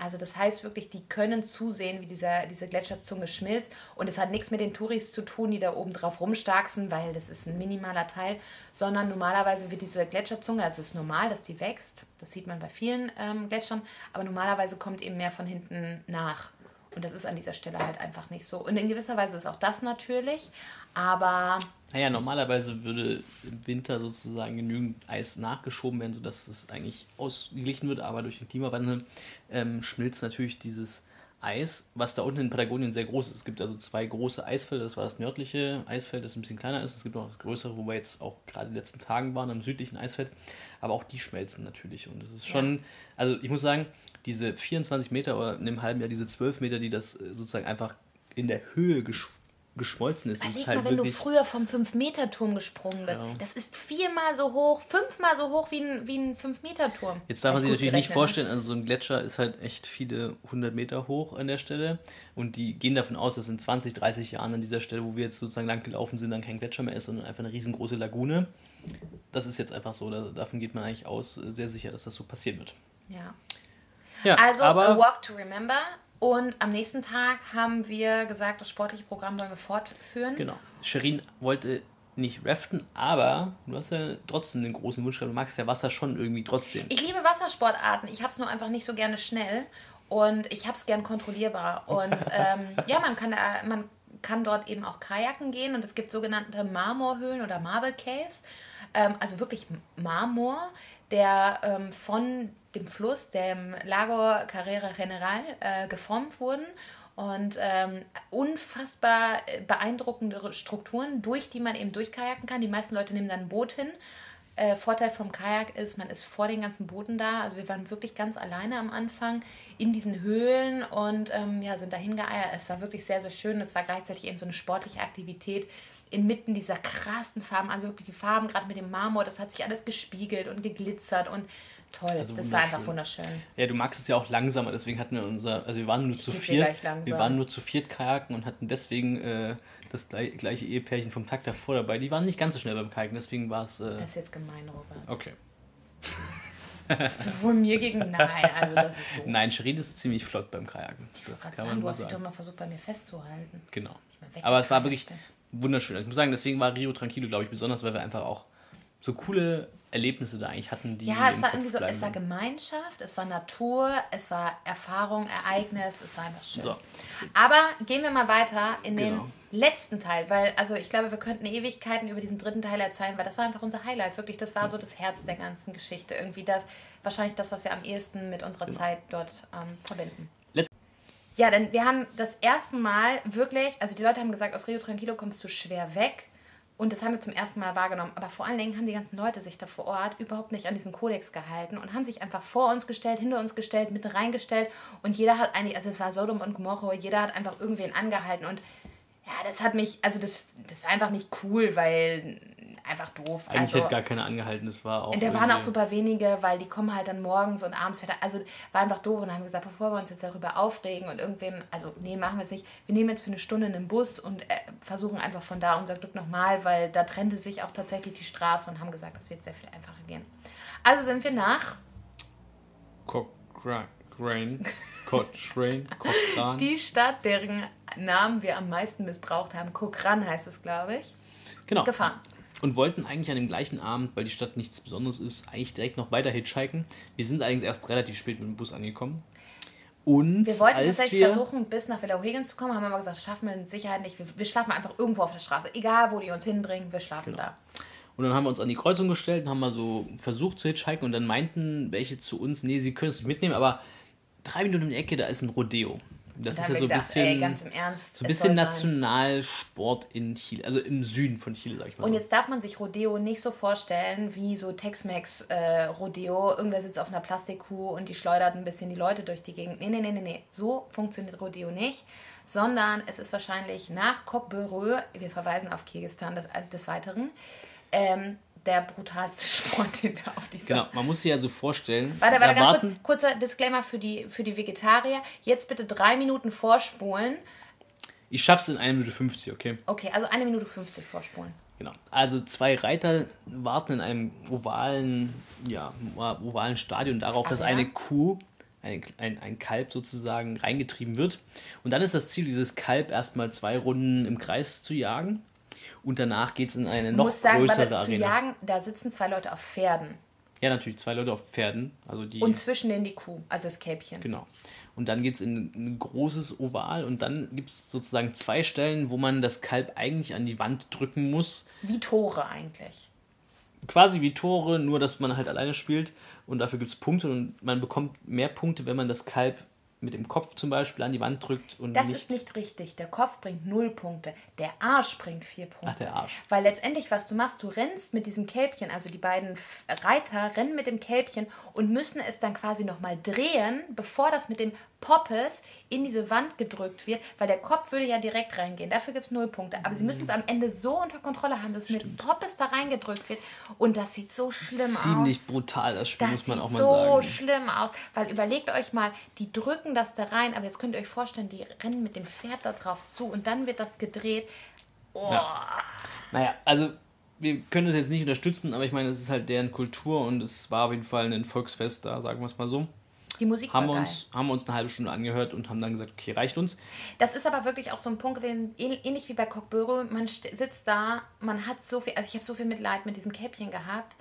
Also das heißt wirklich, die können zusehen, wie dieser, diese Gletscherzunge schmilzt. Und es hat nichts mit den Touris zu tun, die da oben drauf rumstarksen, weil das ist ein minimaler Teil, sondern normalerweise wird diese Gletscherzunge, also es ist normal, dass die wächst. Das sieht man bei vielen ähm, Gletschern, aber normalerweise kommt eben mehr von hinten nach. Und das ist an dieser Stelle halt einfach nicht so. Und in gewisser Weise ist auch das natürlich, aber Naja, normalerweise würde im Winter sozusagen genügend Eis nachgeschoben werden, sodass es eigentlich ausgeglichen wird, aber durch den Klimawandel ähm, schmilzt natürlich dieses Eis, was da unten in Patagonien sehr groß ist. Es gibt also zwei große Eisfelder, das war das nördliche Eisfeld, das ein bisschen kleiner ist. Es gibt noch das größere, wo wir jetzt auch gerade in den letzten Tagen waren, am südlichen Eisfeld. Aber auch die schmelzen natürlich. Und es ist schon, also ich muss sagen, diese 24 Meter oder in einem halben Jahr diese 12 Meter, die das äh, sozusagen einfach in der Höhe gesch geschmolzen ist, das Überleg ist halt mal, wenn du früher vom 5-Meter-Turm gesprungen bist. Ja. Das ist viermal so hoch, fünfmal so hoch wie ein, wie ein 5-Meter-Turm. Jetzt darf man sich natürlich nicht gerechnet, vorstellen, also so ein Gletscher ist halt echt viele hundert Meter hoch an der Stelle und die gehen davon aus, dass in 20, 30 Jahren an dieser Stelle, wo wir jetzt sozusagen lang gelaufen sind, dann kein Gletscher mehr ist, sondern einfach eine riesengroße Lagune. Das ist jetzt einfach so, da, davon geht man eigentlich aus, äh, sehr sicher, dass das so passieren wird. Ja. Ja, Also, a walk to remember. Und am nächsten Tag haben wir gesagt, das sportliche Programm wollen wir fortführen. genau. Sherin wollte nicht raften, aber du hast ja trotzdem den großen Wunsch gehabt, du magst ja Wasser schon irgendwie trotzdem. Ich liebe Wassersportarten. Ich habe es nur einfach nicht so gerne schnell und ich habe es gern kontrollierbar. Und ähm, ja, man kann, da, man kann dort eben auch Kajaken gehen und es gibt sogenannte Marmorhöhlen oder Marble Caves. Ähm, also wirklich Marmor, der ähm, von dem Fluss, dem Lago Carrera General, äh, geformt wurden. Und ähm, unfassbar beeindruckende Strukturen, durch die man eben durchkajaken kann. Die meisten Leute nehmen dann ein Boot hin. Äh, Vorteil vom Kajak ist, man ist vor den ganzen Booten da. Also wir waren wirklich ganz alleine am Anfang in diesen Höhlen und ähm, ja, sind dahin geeiert. Es war wirklich sehr, sehr schön. Es war gleichzeitig eben so eine sportliche Aktivität inmitten dieser krassen Farben. Also wirklich die Farben, gerade mit dem Marmor, das hat sich alles gespiegelt und geglitzert und toll. Also das war einfach wunderschön. Ja, du magst es ja auch langsamer, deswegen hatten wir unser, also wir waren nur zu geb dir viert. Wir waren nur zu viert Kajaken und hatten deswegen äh, das gleich, gleiche Ehepärchen vom Tag davor dabei. Die waren nicht ganz so schnell beim Kajaken, deswegen war es. Äh, Das ist jetzt gemein, Robert. okay. Das ist von mir gegen. Nein, also das ist doof. Nein, Shirin ist ziemlich flott beim Kajaken. Ich Das kann gerade man sagen, du hast dich doch sagen. mal versucht, bei mir festzuhalten. Genau. Aber es war wirklich Wunderschön. Ich muss sagen, deswegen war Rio Tranquilo, glaube ich, besonders, weil wir einfach auch so coole Erlebnisse da eigentlich hatten, die. Ja, es war Kopf irgendwie so, es war. Gemeinschaft, es war Natur, es war Erfahrung, Ereignis, es war einfach schön. So. Aber gehen wir mal weiter in Genau. den letzten Teil, weil, also ich glaube, wir könnten Ewigkeiten über diesen dritten Teil erzählen, weil das war einfach unser Highlight, wirklich, das war so das Herz der ganzen Geschichte. Irgendwie das, wahrscheinlich das, was wir am ehesten mit unserer Zeit dort ähm, verbinden. Ja, denn wir haben das erste Mal wirklich, also die Leute haben gesagt, aus Rio Tranquilo kommst du schwer weg. Und das haben wir zum ersten Mal wahrgenommen. Aber vor allen Dingen haben die ganzen Leute sich da vor Ort überhaupt nicht an diesen Kodex gehalten und haben sich einfach vor uns gestellt, hinter uns gestellt, mitten reingestellt. Und jeder hat eigentlich, also es war Sodom und Gomorra, jeder hat einfach irgendwen angehalten. Und ja, das hat mich, also das, das war einfach nicht cool, weil einfach doof. Eigentlich also, hat gar keiner angehalten. Das war auch. und da waren auch super wenige, weil die kommen halt dann morgens und abends wieder. Also war einfach doof und haben gesagt, bevor wir uns jetzt darüber aufregen und irgendwem, also nee, machen wir es nicht. Wir nehmen jetzt für eine Stunde einen Bus und äh, versuchen einfach von da unser Glück nochmal, weil da trennte sich auch tatsächlich die Straße und haben gesagt, das wird sehr viel einfacher gehen. Also sind wir nach Cochrane. Cochrane. Cochrane. die Stadt, deren Namen wir am meisten missbraucht haben. Kokran heißt es, glaube ich. Genau. Gefahren. Und wollten eigentlich an dem gleichen Abend, weil die Stadt nichts Besonderes ist, eigentlich direkt noch weiter hitchhiken. Wir sind allerdings erst relativ spät mit dem Bus angekommen. Und Wir wollten tatsächlich wir, versuchen, bis nach Villa O'Higgins zu kommen, haben aber gesagt, schaffen wir mit Sicherheit nicht. Wir, wir schlafen einfach irgendwo auf der Straße. Egal, wo die uns hinbringen, wir schlafen Genau. da. Und dann haben wir uns an die Kreuzung gestellt und haben mal so versucht zu hitchhiken und dann meinten welche zu uns, nee, sie können es nicht mitnehmen, aber drei Minuten in der Ecke, da ist ein Rodeo. Das Da ist ja so ein bisschen, ey, ganz im Ernst, so ein bisschen. Nationalsport in Chile, also im Süden von Chile, sag ich mal. Und so. jetzt darf man sich Rodeo nicht so vorstellen wie so Tex-Mex-Rodeo. Irgendwer sitzt auf einer Plastikkuh und die schleudert ein bisschen die Leute durch die Gegend. Nee, nee, nee, nee, nee. So funktioniert Rodeo nicht. Sondern es ist wahrscheinlich nach Kokbörö, wir verweisen auf Kirgistan des, des Weiteren, ähm, der brutalste Sport, den wir auf dieser Genau, man muss sich ja so vorstellen, Warte, warte, ganz kurz, kurzer Disclaimer für die, für die Vegetarier. Jetzt bitte drei Minuten vorspulen. ich schaff's in 1 Minute 50, okay? Okay, also eine Minute 50 vorspulen. Genau. Also zwei Reiter warten in einem ovalen, ja, ovalen Stadion darauf, Ach dass ja? eine Kuh, ein, ein, ein Kalb sozusagen reingetrieben wird. Und dann ist das Ziel, dieses Kalb erstmal zwei Runden im Kreis zu jagen. Und danach geht es in eine noch muss sagen, größere zu Arena. jagen, da sitzen zwei Leute auf Pferden. Ja, natürlich, zwei Leute auf Pferden. Also die, Und zwischen denen die Kuh, also das Kälbchen. Genau. Und dann geht es in ein großes Oval und dann gibt es sozusagen zwei Stellen, wo man das Kalb eigentlich an die Wand drücken muss. Wie Tore eigentlich. quasi wie Tore, nur dass man halt alleine spielt und dafür gibt es Punkte und man bekommt mehr Punkte, wenn man das Kalb mit dem Kopf zum Beispiel an die Wand drückt und Das nicht. ist nicht richtig. Der Kopf bringt null Punkte. Der Arsch bringt vier Punkte. Ach, der Arsch. Weil letztendlich, was du machst, du rennst mit diesem Kälbchen, also die beiden Reiter rennen mit dem Kälbchen und müssen es dann quasi nochmal drehen, bevor das mit dem Poppes in diese Wand gedrückt wird, weil der Kopf würde ja direkt reingehen. Dafür gibt es null Punkte. Aber sie müssen es am Ende so unter Kontrolle haben, dass es mit Poppes da reingedrückt wird. Und das sieht so schlimm Ziemlich aus. brutal, das Spiel Das muss man auch mal so sagen. schlimm aus, weil überlegt euch mal, die drücken das da rein, aber jetzt könnt ihr euch vorstellen, die rennen mit dem Pferd da drauf zu und dann wird das gedreht. Oh. Naja, also wir können das jetzt nicht unterstützen, aber ich meine, es ist halt deren Kultur und es war auf jeden Fall ein Volksfest da, sagen wir es mal so. Die Musik Haben war wir, geil. uns, haben wir uns eine halbe Stunde angehört und haben dann gesagt, okay, reicht uns. Das ist aber wirklich auch so ein Punkt gewesen, ähn- ähnlich wie bei Cockbüro. Man sitzt da, man hat so viel, also ich habe so viel Mitleid mit diesem Kälbchen gehabt.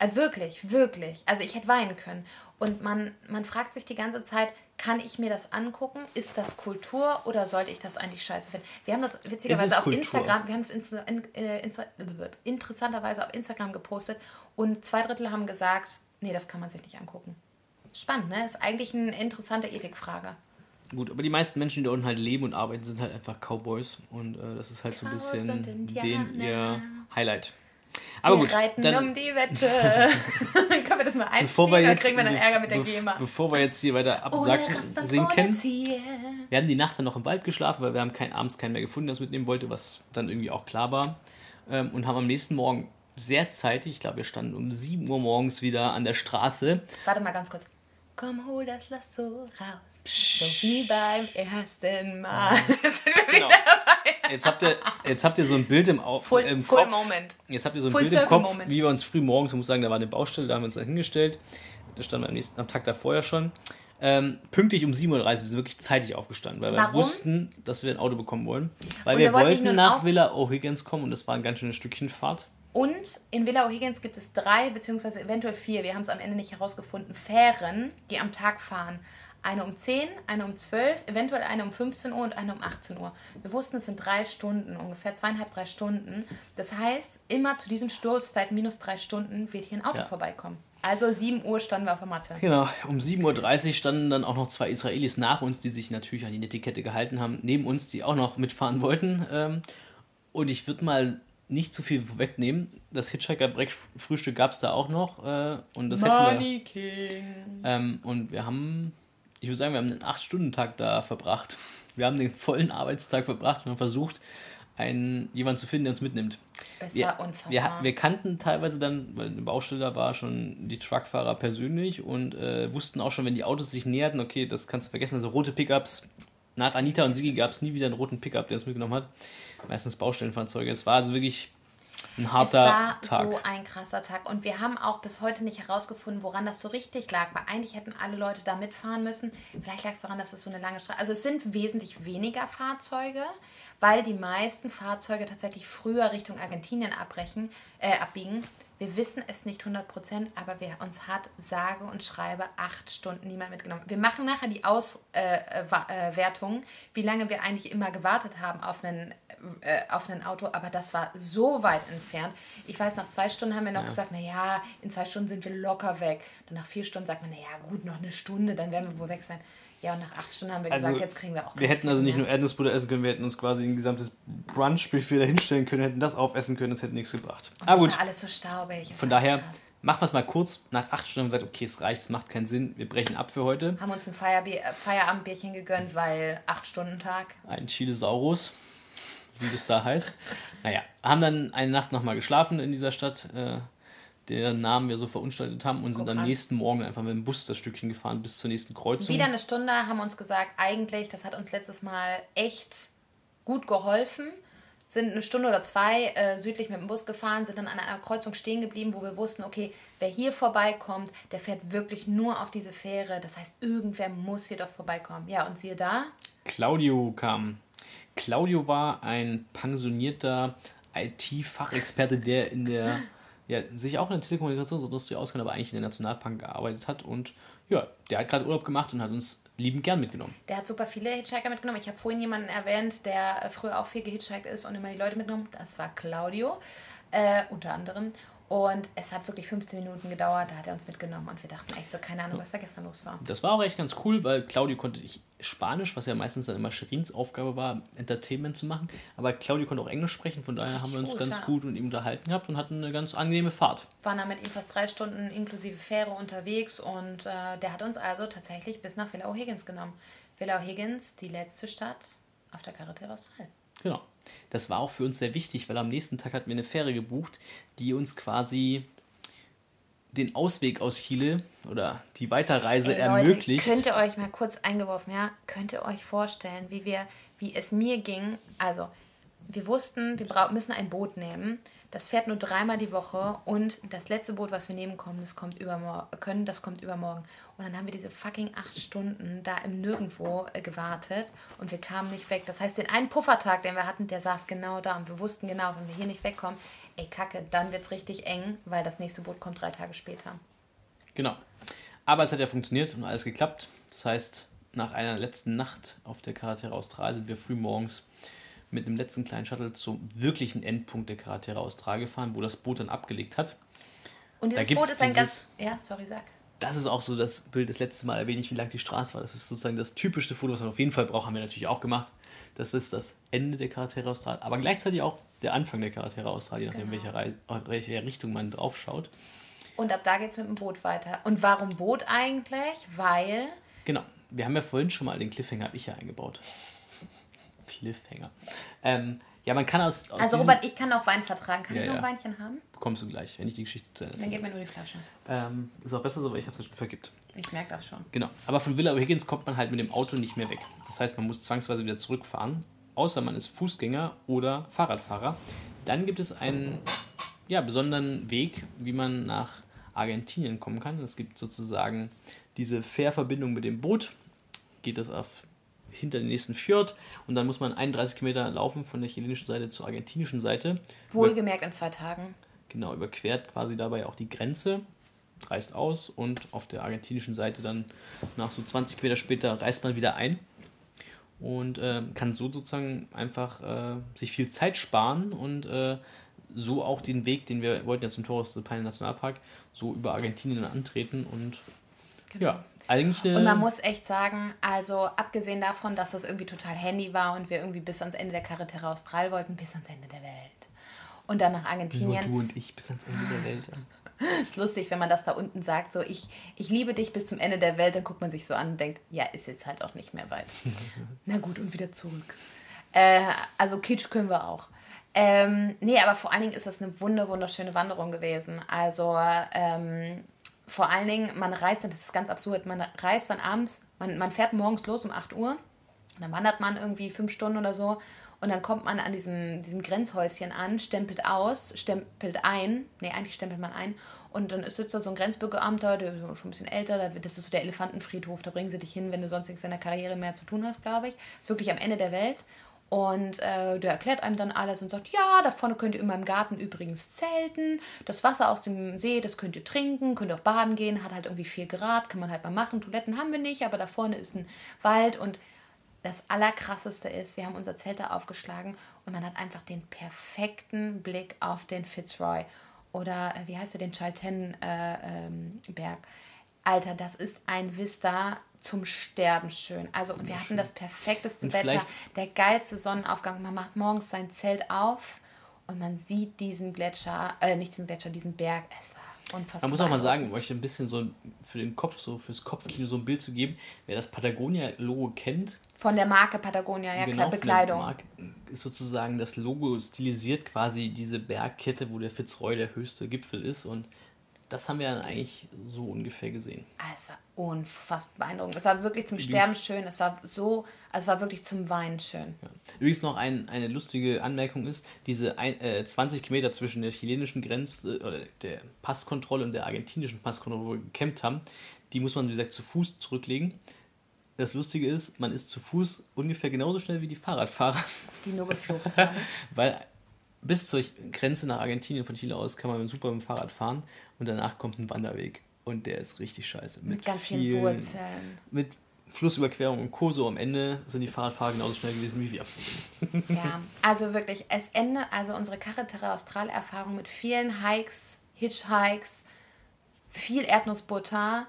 Also wirklich, wirklich. Also ich hätte weinen können. Und man, man fragt sich die ganze Zeit, kann ich mir das angucken? Ist das Kultur oder sollte ich das eigentlich scheiße finden? Wir haben das witzigerweise auf Kultur. Instagram, wir haben es in, äh, insta interessanterweise auf Instagram gepostet und zwei Drittel haben gesagt, nee, das kann man sich nicht angucken. Spannend, ne? Ist eigentlich eine interessante Ethikfrage. Gut, aber die meisten Menschen, die da unten halt leben und arbeiten, sind halt einfach Cowboys und äh, das ist halt so ein bisschen den ihr Highlight. Aber wir gut, reiten dann- um die Wette. Können wir das mal Bevor wir einspielen, dann jetzt, kriegen wir dann Ärger mit der GEMA. Bevor wir jetzt hier weiter absacken Ziel. wir haben die Nacht dann noch im Wald geschlafen, weil wir haben kein, abends keinen mehr gefunden, der uns mitnehmen wollte, was dann irgendwie auch klar war. Ähm, und haben am nächsten Morgen sehr zeitig, ich glaube, wir standen um 7 Uhr morgens wieder an der Straße. Warte mal ganz kurz. Komm, hol das Lasso raus. So wie beim ersten Mal. Wir Genau. Jetzt habt ihr, jetzt habt ihr so ein Bild im, Au Full, im full Kopf. Moment. Jetzt habt ihr so ein Full Bild im Kopf, moment. wie wir uns früh morgens, ich muss sagen, da war eine Baustelle, da haben wir uns dann hingestellt. Da standen wir am, nächsten, am Tag davor ja schon. Ähm, pünktlich um 7.30 Uhr, wir sind wirklich zeitig aufgestanden, weil wir Warum? wussten, dass wir ein Auto bekommen wollen. Weil Und wir wir wollten nach Villa O'Higgins kommen und das war ein ganz schönes Stückchen Fahrt. Und in Villa O'Higgins gibt es drei, beziehungsweise eventuell vier, wir haben es am Ende nicht herausgefunden, Fähren, die am Tag fahren. Eine um 10, eine um 12, eventuell eine um 15 Uhr und eine um 18 Uhr. Wir wussten, es sind drei Stunden, ungefähr zweieinhalb, drei Stunden. Das heißt, immer zu diesen Stoßzeiten, minus drei Stunden, wird hier ein Auto Ja. vorbeikommen. Also 7 Uhr standen wir auf der Matte. Genau, um 7.30 Uhr standen dann auch noch zwei Israelis nach uns, die sich natürlich an die Netiquette gehalten haben, neben uns, die auch noch mitfahren wollten. Ähm, Und ich würde mal nicht zu viel wegnehmen. Das Hitchhiker-Frühstück gab es da auch noch. äh, Und das hätten wir. Money King. Ähm, und wir haben, ich würde sagen, wir haben einen 8-Stunden-Tag da verbracht. Wir haben den vollen Arbeitstag verbracht und haben versucht, einen, jemanden zu finden, der uns mitnimmt. Es Wir, war unfassbar. wir, wir kannten teilweise dann, weil eine Baustelle da war, schon die Truckfahrer persönlich und äh, wussten auch schon, wenn die Autos sich näherten, okay, das kannst du vergessen. Also rote Pickups. Nach Anita und Sigi gab es nie wieder einen roten Pickup, der uns mitgenommen hat. Meistens Baustellenfahrzeuge. Es war also wirklich ein Es harter war Tag. so ein krasser Tag. Und wir haben auch bis heute nicht herausgefunden, woran das so richtig lag. Weil eigentlich hätten alle Leute da mitfahren müssen. Vielleicht lag es daran, dass es so eine lange Straße Also es sind wesentlich weniger Fahrzeuge, weil die meisten Fahrzeuge tatsächlich früher Richtung Argentinien abbrechen, äh, abbiegen. Wir wissen es nicht 100%, aber wir, uns hat sage und schreibe acht Stunden niemand mitgenommen. Wir machen nachher die Auswertung, äh, äh, wie lange wir eigentlich immer gewartet haben auf einen, äh, auf ein Auto, aber das war so weit entfernt. Ich weiß, nach zwei Stunden haben wir noch gesagt, naja, in zwei Stunden sind wir locker weg. Dann nach vier Stunden sagt man, naja, gut, noch eine Stunde, dann werden wir wohl weg sein. Ja, und nach acht Stunden haben wir Also, gesagt, jetzt kriegen wir auch Wir hätten also nicht Flug nur Erdnussbutter essen können, wir hätten uns quasi ein gesamtes Brunchbuffet da hinstellen können, hätten das aufessen können, das hätte nichts gebracht. mehr. Aber Und gut, das war alles so staubig. von daher krass. machen wir es mal kurz. Nach acht Stunden haben wir gesagt, okay, es reicht, es macht keinen Sinn, wir brechen ab für heute. Haben uns ein Feierbier, äh, Feierabendbierchen gegönnt, weil acht Stunden Tag. Ein Chilesaurus, wie das da heißt. Naja, haben dann eine Nacht nochmal geschlafen in dieser Stadt, äh, deren Namen wir so verunstaltet haben und sind Guck am an. nächsten Morgen einfach mit dem Bus das Stückchen gefahren bis zur nächsten Kreuzung. Wieder eine Stunde haben uns gesagt, eigentlich, das hat uns letztes Mal echt gut geholfen. Sind eine Stunde oder zwei äh, südlich mit dem Bus gefahren, sind dann an einer Kreuzung stehen geblieben, wo wir wussten, okay, wer hier vorbeikommt, der fährt wirklich nur auf diese Fähre. Das heißt, irgendwer muss hier doch vorbeikommen. Ja, und siehe da, Claudio kam. Claudio war ein pensionierter IT-Fachexperte, der in der ja, sich auch in der Telekommunikationsindustrie auskennt, aber eigentlich in der Nationalbank gearbeitet hat. Und ja, der hat gerade Urlaub gemacht und hat uns liebend gern mitgenommen. der hat super viele Hitchhiker mitgenommen. Ich habe vorhin jemanden erwähnt, der früher auch viel gehitchhiked ist und immer die Leute mitgenommen. Das war Claudio, äh, unter anderem. Und es hat wirklich 15 Minuten gedauert, da hat er uns mitgenommen und wir dachten echt so, keine Ahnung, was da gestern los war. Das war auch echt ganz cool, weil Claudio konnte ich Spanisch, was ja meistens dann immer Sherins Aufgabe war, Entertainment zu machen. Aber Claudio konnte auch Englisch sprechen, von daher haben wir uns gut, ganz ja. gut mit ihm unterhalten gehabt und hatten eine ganz angenehme Fahrt. waren dann mit ihm fast drei Stunden inklusive Fähre unterwegs und äh, der hat uns also tatsächlich bis nach Villa O'Higgins genommen. Villa O'Higgins, die letzte Stadt auf der Carretera Austral. Genau. Das war auch für uns sehr wichtig, weil am nächsten Tag hatten wir eine Fähre gebucht, die uns quasi den Ausweg aus Chile oder die Weiterreise Ey, ermöglicht. Leute, könnt ihr euch mal kurz eingeworfen, ja? Könnt ihr euch vorstellen, wie wir, wie es mir ging? Also, wir wussten, wir müssen ein Boot nehmen. Das fährt nur dreimal die Woche und das letzte Boot, was wir nehmen kommen, das kommt können, das kommt übermorgen. Und dann haben wir diese fucking acht Stunden da im Nirgendwo äh, gewartet und wir kamen nicht weg. Das heißt, den einen Puffertag, den wir hatten, der saß genau da und wir wussten genau, wenn wir hier nicht wegkommen, ey Kacke, dann wird es richtig eng, weil das nächste Boot kommt drei Tage später. Genau. Aber es hat ja funktioniert und alles geklappt. Das heißt, nach einer letzten Nacht auf der Carretera Austral sind wir früh morgens mit einem letzten kleinen Shuttle zum wirklichen Endpunkt der Carretera Austral gefahren, wo das Boot dann abgelegt hat. Und dieses Boot ist ein dieses- ganz. Ja, sorry, sag. Das ist auch so das Bild, das letzte Mal erwähne ich, wie lang die Straße war. Das ist sozusagen das typischste Foto, was man auf jeden Fall braucht, haben wir natürlich auch gemacht. Das ist das Ende der Carretera Austral, aber gleichzeitig auch der Anfang der Charaktere Australien, nachdem Genau. welche, Rei- welche Richtung man drauf schaut. Und ab da geht es mit dem Boot weiter. Und warum Boot eigentlich? Weil Genau. Wir haben ja vorhin schon mal den Cliffhanger, habe ich ja eingebaut. Cliffhanger. Ähm, ja, man kann aus, aus Also Robert, ich kann auch Wein vertragen. Kann Ja, ich noch ein ja. Weinchen haben? bekommst du gleich, wenn ich die Geschichte zu Ende Dann gib mir nur die Flasche. Ähm, ist auch besser so, weil ich habe es ja schon vergibt. Ich merke das schon. Genau. Aber von Villa O'Higgins kommt man halt mit dem Auto nicht mehr weg. Das heißt, man muss zwangsweise wieder zurückfahren, außer man ist Fußgänger oder Fahrradfahrer. Dann gibt es einen ja, besonderen Weg, wie man nach Argentinien kommen kann. Es gibt sozusagen diese Fährverbindung mit dem Boot. Geht das auf hinter den nächsten Fjord und dann muss man 31 Kilometer laufen von der chilenischen Seite zur argentinischen Seite. Wohlgemerkt in zwei Tagen. Genau, überquert quasi dabei auch die Grenze, reist aus und auf der argentinischen Seite dann nach so 20 Kilometer später reist man wieder ein und äh, kann so sozusagen einfach äh, sich viel Zeit sparen und äh, so auch den Weg, den wir wollten ja zum Torres del Paine Nationalpark, so über Argentinien antreten und ja, eigentlich eine Und man muss echt sagen, also abgesehen davon, dass das irgendwie total handy war und wir irgendwie bis ans Ende der Carretera Austral wollten, bis ans Ende der Welt. Und dann nach nur Argentinien. du und ich bis ans Ende der Welt. Ja. Ist lustig, wenn man das da unten sagt, so ich, ich liebe dich bis zum Ende der Welt, dann guckt man sich so an und denkt, ja, ist jetzt halt auch nicht mehr weit. Na gut, und wieder zurück. Äh, also Kitsch können wir auch. Ähm, nee, aber vor allen Dingen ist das eine wunder, wunderschöne Wanderung gewesen. Also ähm, vor allen Dingen, man reist dann, das ist ganz absurd, man reist dann abends, man, man fährt morgens los um 8 Uhr, und dann wandert man irgendwie fünf Stunden oder so und dann kommt man an diesem, diesem Grenzhäuschen an, stempelt aus, stempelt ein, nee, eigentlich stempelt man ein und dann sitzt da so ein Grenzbürgeramter, der ist schon ein bisschen älter, da- das ist so der Elefantenfriedhof, da bringen sie dich hin, wenn du sonst nichts in der Karriere mehr zu tun hast, glaube ich. Ist wirklich am Ende der Welt. Und äh, der erklärt einem dann alles und sagt, ja, da vorne könnt ihr in meinem Garten übrigens zelten. Das Wasser aus dem See, das könnt ihr trinken, könnt ihr auch baden gehen, hat halt irgendwie 4 Grad, kann man halt mal machen. Toiletten haben wir nicht, aber da vorne ist ein Wald und das Allerkrasseste ist, wir haben unser Zelt da aufgeschlagen und man hat einfach den perfekten Blick auf den Fitzroy oder äh, wie heißt er, den Chalten-Berg. Äh, ähm. Alter, das ist ein Vista zum Sterben schön. Also und wir hatten das perfekteste Und Wetter, der geilste Sonnenaufgang. Man macht morgens sein Zelt auf und man sieht diesen Gletscher, äh, nicht diesen Gletscher, diesen Berg. Es war unfassbar. Man muss auch mal sagen, um euch ein bisschen so für den Kopf, so fürs Kopfkino so ein Bild zu geben, wer das Patagonia-Logo kennt, Von der Marke Patagonia, ja klar, Genau, von der Bekleidung. Marke ist sozusagen das Logo stilisiert quasi diese Bergkette, wo der Fitzroy der höchste Gipfel ist und das haben wir dann eigentlich so ungefähr gesehen. Ah, es war unfassbar beeindruckend. Es war wirklich zum Sterben schön. Es war so, also es war wirklich zum Weinen schön. Ja. Übrigens noch ein, eine lustige Anmerkung ist, diese ein, äh, 20 Kilometer zwischen der chilenischen Grenze oder der Passkontrolle und der argentinischen Passkontrolle, wo wir gecampt haben, die muss man, wie gesagt, zu Fuß zurücklegen. Das Lustige ist, man ist zu Fuß ungefähr genauso schnell wie die Fahrradfahrer. Die nur geflucht haben. Weil bis zur Grenze nach Argentinien von Chile aus kann man super mit dem Fahrrad fahren und danach kommt ein Wanderweg. Und der ist richtig scheiße. Mit ganz vielen Wurzeln. Mit Flussüberquerung und Co. So am Ende sind die Fahrradfahrer genauso schnell gewesen wie wir. Ja, also wirklich, es endet also unsere Carretera Austral-Erfahrung mit vielen Hikes, Hitchhikes, viel Erdnussbutter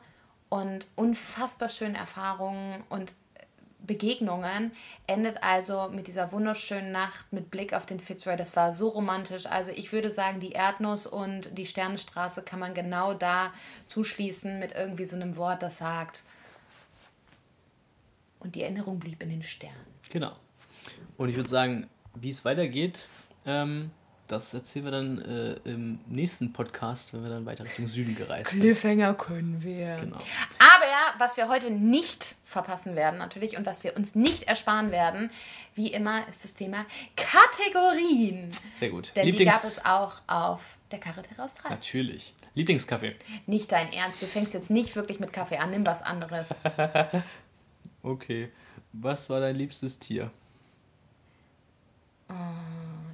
und unfassbar schönen Erfahrungen und Begegnungen endet also mit dieser wunderschönen Nacht mit Blick auf den Fitzroy. Das war so romantisch. Also ich würde sagen, die Erdnuss und die Sternenstraße kann man genau da zuschließen mit irgendwie so einem Wort, das sagt. Und die Erinnerung blieb in den Sternen. Genau. Und ich würde sagen, wie es weitergeht, ähm, das erzählen wir dann äh, im nächsten Podcast, wenn wir dann weiter Richtung Süden gereist sind. Cliffhanger können wir. Genau. Aber was wir heute nicht verpassen werden natürlich und was wir uns nicht ersparen werden, wie immer, ist das Thema Kategorien. Sehr gut. Denn die Lieblings- gab es auch auf der Carretera Austral. Natürlich. Lieblingskaffee. Nicht dein Ernst, du fängst jetzt nicht wirklich mit Kaffee an, nimm was anderes. Okay. Was war dein liebstes Tier?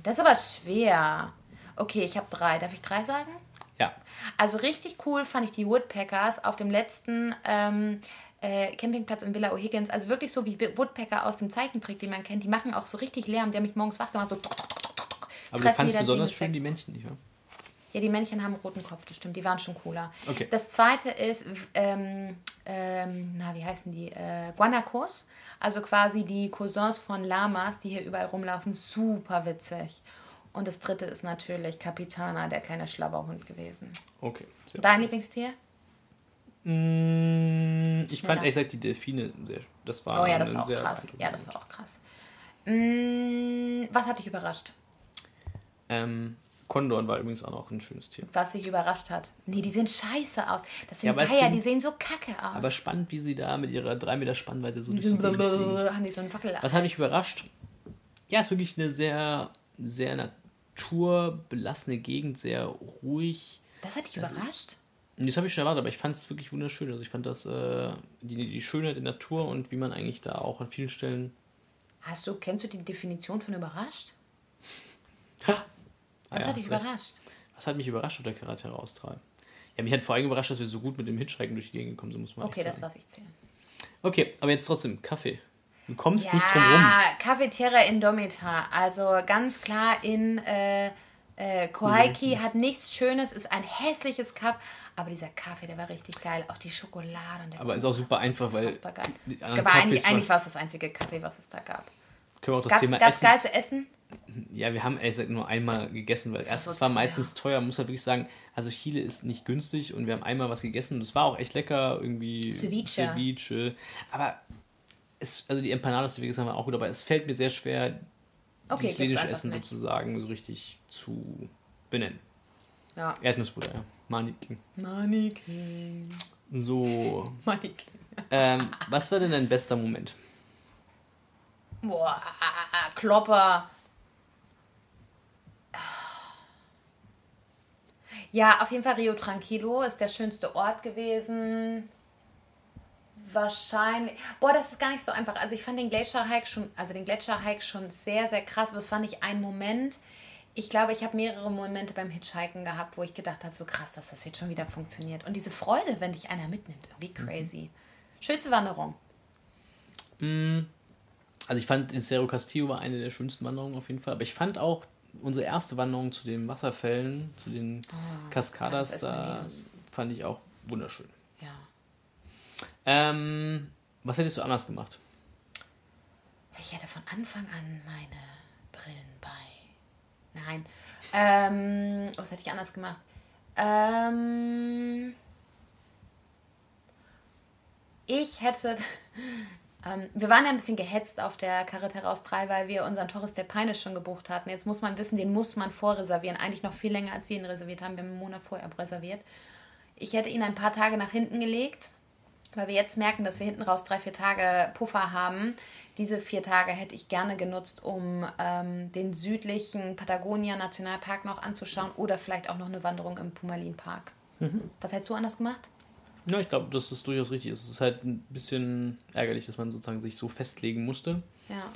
Das ist aber schwer. Okay, ich habe drei. Darf ich drei sagen? Ja. Also richtig cool fand ich die Woodpeckers auf dem letzten ähm, äh, Campingplatz in Villa O'Higgins. Also wirklich so wie Woodpecker aus dem Zeichentrick, die man kennt. Die machen auch so richtig Lärm. Die haben mich morgens wach gemacht, so. Aber du fandst das besonders schön die Männchen, nicht wahr? Ja, die Männchen haben einen roten Kopf, das stimmt. Die waren schon cooler. Okay. Das zweite ist, ähm, ähm, na, wie heißen die? Äh, Guanacos. Also quasi die Cousins von Lamas, die hier überall rumlaufen. Super witzig. Und das dritte ist natürlich Capitana, der kleine Schlabberhund gewesen. Okay. Dein Lieblingstier? Mm, Ich fand ehrlich gesagt die Delfine sehr. Das war Oh ja, das war auch krass. Ja, das war auch krass. Mm, Was hat dich überrascht? Ähm, Kondor war übrigens auch noch ein schönes Tier. Was dich überrascht hat? Nee, die sehen scheiße aus. Das sind Ja, Geier, sind- die sehen so kacke aus. Aber spannend, wie sie da mit ihrer 3 Meter Spannweite so die sind haben die so einen Wackel. Was hat mich überrascht? Ja, ist wirklich eine sehr, sehr naturbelassene Gegend, sehr ruhig. Das hat dich Also- überrascht? Das habe ich schon erwartet, aber ich fand es wirklich wunderschön. Also ich fand das, äh, die, die Schönheit der Natur und wie man eigentlich da auch an vielen Stellen. Hast du, kennst du die Definition von überrascht? Ah, Was ja, hat dich hast recht. überrascht? Was hat mich überrascht auf der Charaktere Austral? Ja, mich hat vor allem überrascht, dass wir so gut mit dem Hitchhiken durch die Gegend gekommen sind, muss man Okay, das lasse ich zählen. Okay, aber jetzt trotzdem, Kaffee. Du kommst Ja, nicht drum rum. Cafetiera Indomita. Also ganz klar in äh, äh, Kohaiki hat nichts Schönes, ist ein hässliches Kaff. Aber dieser Kaffee, der war richtig geil. Auch die Schokolade und der Aber ist auch super einfach, weil geil. Es war eigentlich, eigentlich war- es das einzige Kaffee, was es da gab. Können wir auch das Gab's, Thema gab's Essen. geil zu essen? Ja, wir haben ehrlich gesagt nur einmal gegessen, weil war erstens so war meistens teuer, muss man wirklich sagen. Also Chile ist nicht günstig und wir haben einmal was gegessen und es war auch echt lecker, irgendwie Ceviche. Ceviche. Aber es, also die Empanadas, die wir gegessen haben, waren auch gut, aber es fällt mir sehr schwer, Okay, das chilenische Essen nicht. sozusagen so richtig zu benennen. Ja. Erdnussbutter, ja. Maniking. Money King. So. Money King. Ähm, was war denn dein bester Moment? Boah, Klopper. Ja, auf jeden Fall Rio Tranquilo ist der schönste Ort gewesen. Wahrscheinlich. Boah, das ist gar nicht so einfach. Also ich fand den Gletscherhike schon, also den Gletscherhike schon sehr, sehr krass. Aber das fand ich ein Moment. Ich glaube, ich habe mehrere Momente beim Hitchhiken gehabt, wo ich gedacht habe, so krass, dass das jetzt schon wieder funktioniert. Und diese Freude, wenn dich einer mitnimmt, irgendwie crazy. Schönste Wanderung. Also ich fand in Cerro Castillo war eine der schönsten Wanderungen auf jeden Fall. Aber ich fand auch unsere erste Wanderung zu den Wasserfällen, zu den Cascadas, das da fand ich auch wunderschön. Ähm, was hättest du anders gemacht? Ich hätte von Anfang an meine Brillen bei. Nein. Ähm, was hätte ich anders gemacht? Ähm, ich hätte. Ähm, wir waren ja ein bisschen gehetzt auf der Carretera Austral, weil wir unseren Torres del Paine schon gebucht hatten. Jetzt muss man wissen, den muss man vorreservieren. Eigentlich noch viel länger, als wir ihn reserviert haben. Wir haben einen Monat vorher reserviert. Ich hätte ihn ein paar Tage nach hinten gelegt weil wir jetzt merken, dass wir hinten raus drei, vier Tage Puffer haben. Diese vier Tage hätte ich gerne genutzt, um ähm, den südlichen Patagonia Nationalpark noch anzuschauen oder vielleicht auch noch eine Wanderung im Pumalin Park. Was hättest du anders gemacht? Ja, ich glaube, dass das durchaus richtig ist. Es ist halt ein bisschen ärgerlich, dass man sozusagen sich so festlegen musste. Ja,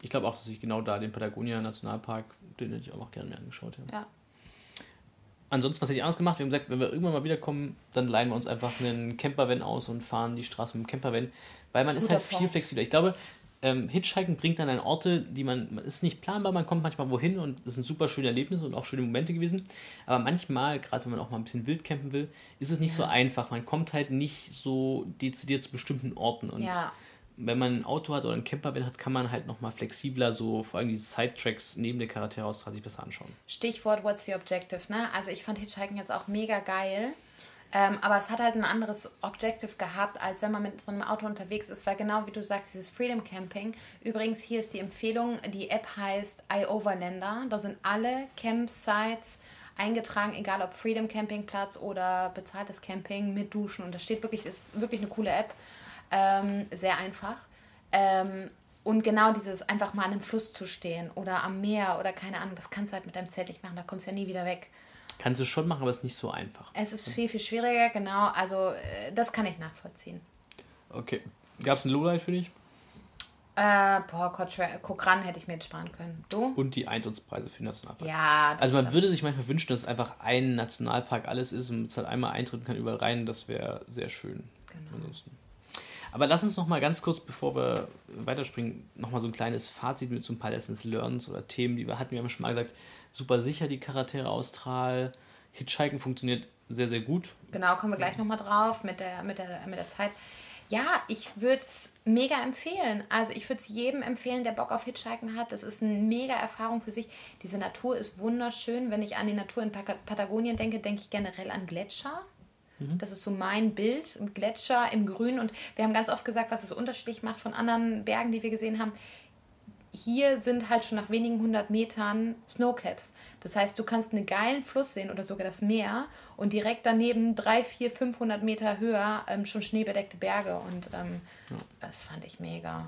Ich glaube auch, dass ich genau da den Patagonia Nationalpark, den hätte ich auch noch gerne mir angeschaut. Ja. ja. Ansonsten, was hätte ich anders gemacht? Wir haben gesagt, wenn wir irgendwann mal wiederkommen, dann leihen wir uns einfach einen Campervan aus und fahren die Straße mit dem Campervan. Weil man ist Guter halt viel Punkt. flexibler. Ich glaube, ähm, Hitchhiken bringt dann an Orte, die man, man ist nicht planbar, man kommt manchmal wohin und es sind super schöne Erlebnisse und auch schöne Momente gewesen. Aber manchmal, gerade wenn man auch mal ein bisschen wild campen will, ist es nicht so einfach. Man kommt halt nicht so dezidiert zu bestimmten Orten. Und Ja. Wenn man ein Auto hat oder einen Campervan hat, kann man halt nochmal flexibler so vor allem die Sidetracks neben der Charaktere aus sich besser anschauen. Stichwort What's the Objective, ne? Also ich fand Hitchhiken jetzt auch mega geil. Ähm, aber es hat halt ein anderes Objective gehabt, als wenn man mit so einem Auto unterwegs ist, weil genau wie du sagst, dieses Freedom Camping. Übrigens, hier ist die Empfehlung, die App heißt iOverlander. Da sind alle Campsites eingetragen, egal ob Freedom Campingplatz oder bezahltes Camping mit Duschen. Und das steht wirklich, ist wirklich eine coole App. Ähm, sehr einfach. Ähm, und genau dieses einfach mal an einem Fluss zu stehen oder am Meer oder keine Ahnung, das kannst du halt mit deinem Zelt nicht machen, da kommst du ja nie wieder weg. Kannst du schon machen, aber es ist nicht so einfach. Es ist viel, viel schwieriger, genau. Also, äh, das kann ich nachvollziehen. Okay. Gab es ein Lowlight für dich? Äh, boah, Cochrane hätte ich mir jetzt sparen können. Du? Und die Eintrittspreise für den Nationalpark. Ja, das Also man stimmt. würde sich manchmal wünschen, dass es einfach ein Nationalpark alles ist und man zahlt einmal Eintritt und kann überall rein. Das wäre sehr schön. Genau. Ansonsten. Aber lass uns noch mal ganz kurz, bevor wir weiterspringen, noch mal so ein kleines Fazit mit so ein paar Lessons Learns oder Themen, die wir hatten. Wir haben schon mal gesagt, super sicher die Charaktere Austral. Hitchhiken funktioniert sehr, sehr gut. Genau, kommen wir gleich nochmal drauf mit der, mit, der, mit der Zeit. Ja, ich würde es mega empfehlen. Also ich würde es jedem empfehlen, der Bock auf Hitchhiken hat. Das ist eine mega Erfahrung für sich. Diese Natur ist wunderschön. Wenn ich an die Natur in Patagonien denke, denke ich generell an Gletscher. Mhm. Das ist so mein Bild, Gletscher im Grün. Und wir haben ganz oft gesagt, was es unterschiedlich macht von anderen Bergen, die wir gesehen haben hier sind halt schon nach wenigen hundert Metern Snowcaps. Das heißt, du kannst einen geilen Fluss sehen oder sogar das Meer und direkt daneben drei, vier, 500 Meter höher ähm, schon schneebedeckte Berge und ähm, ja. das fand ich mega.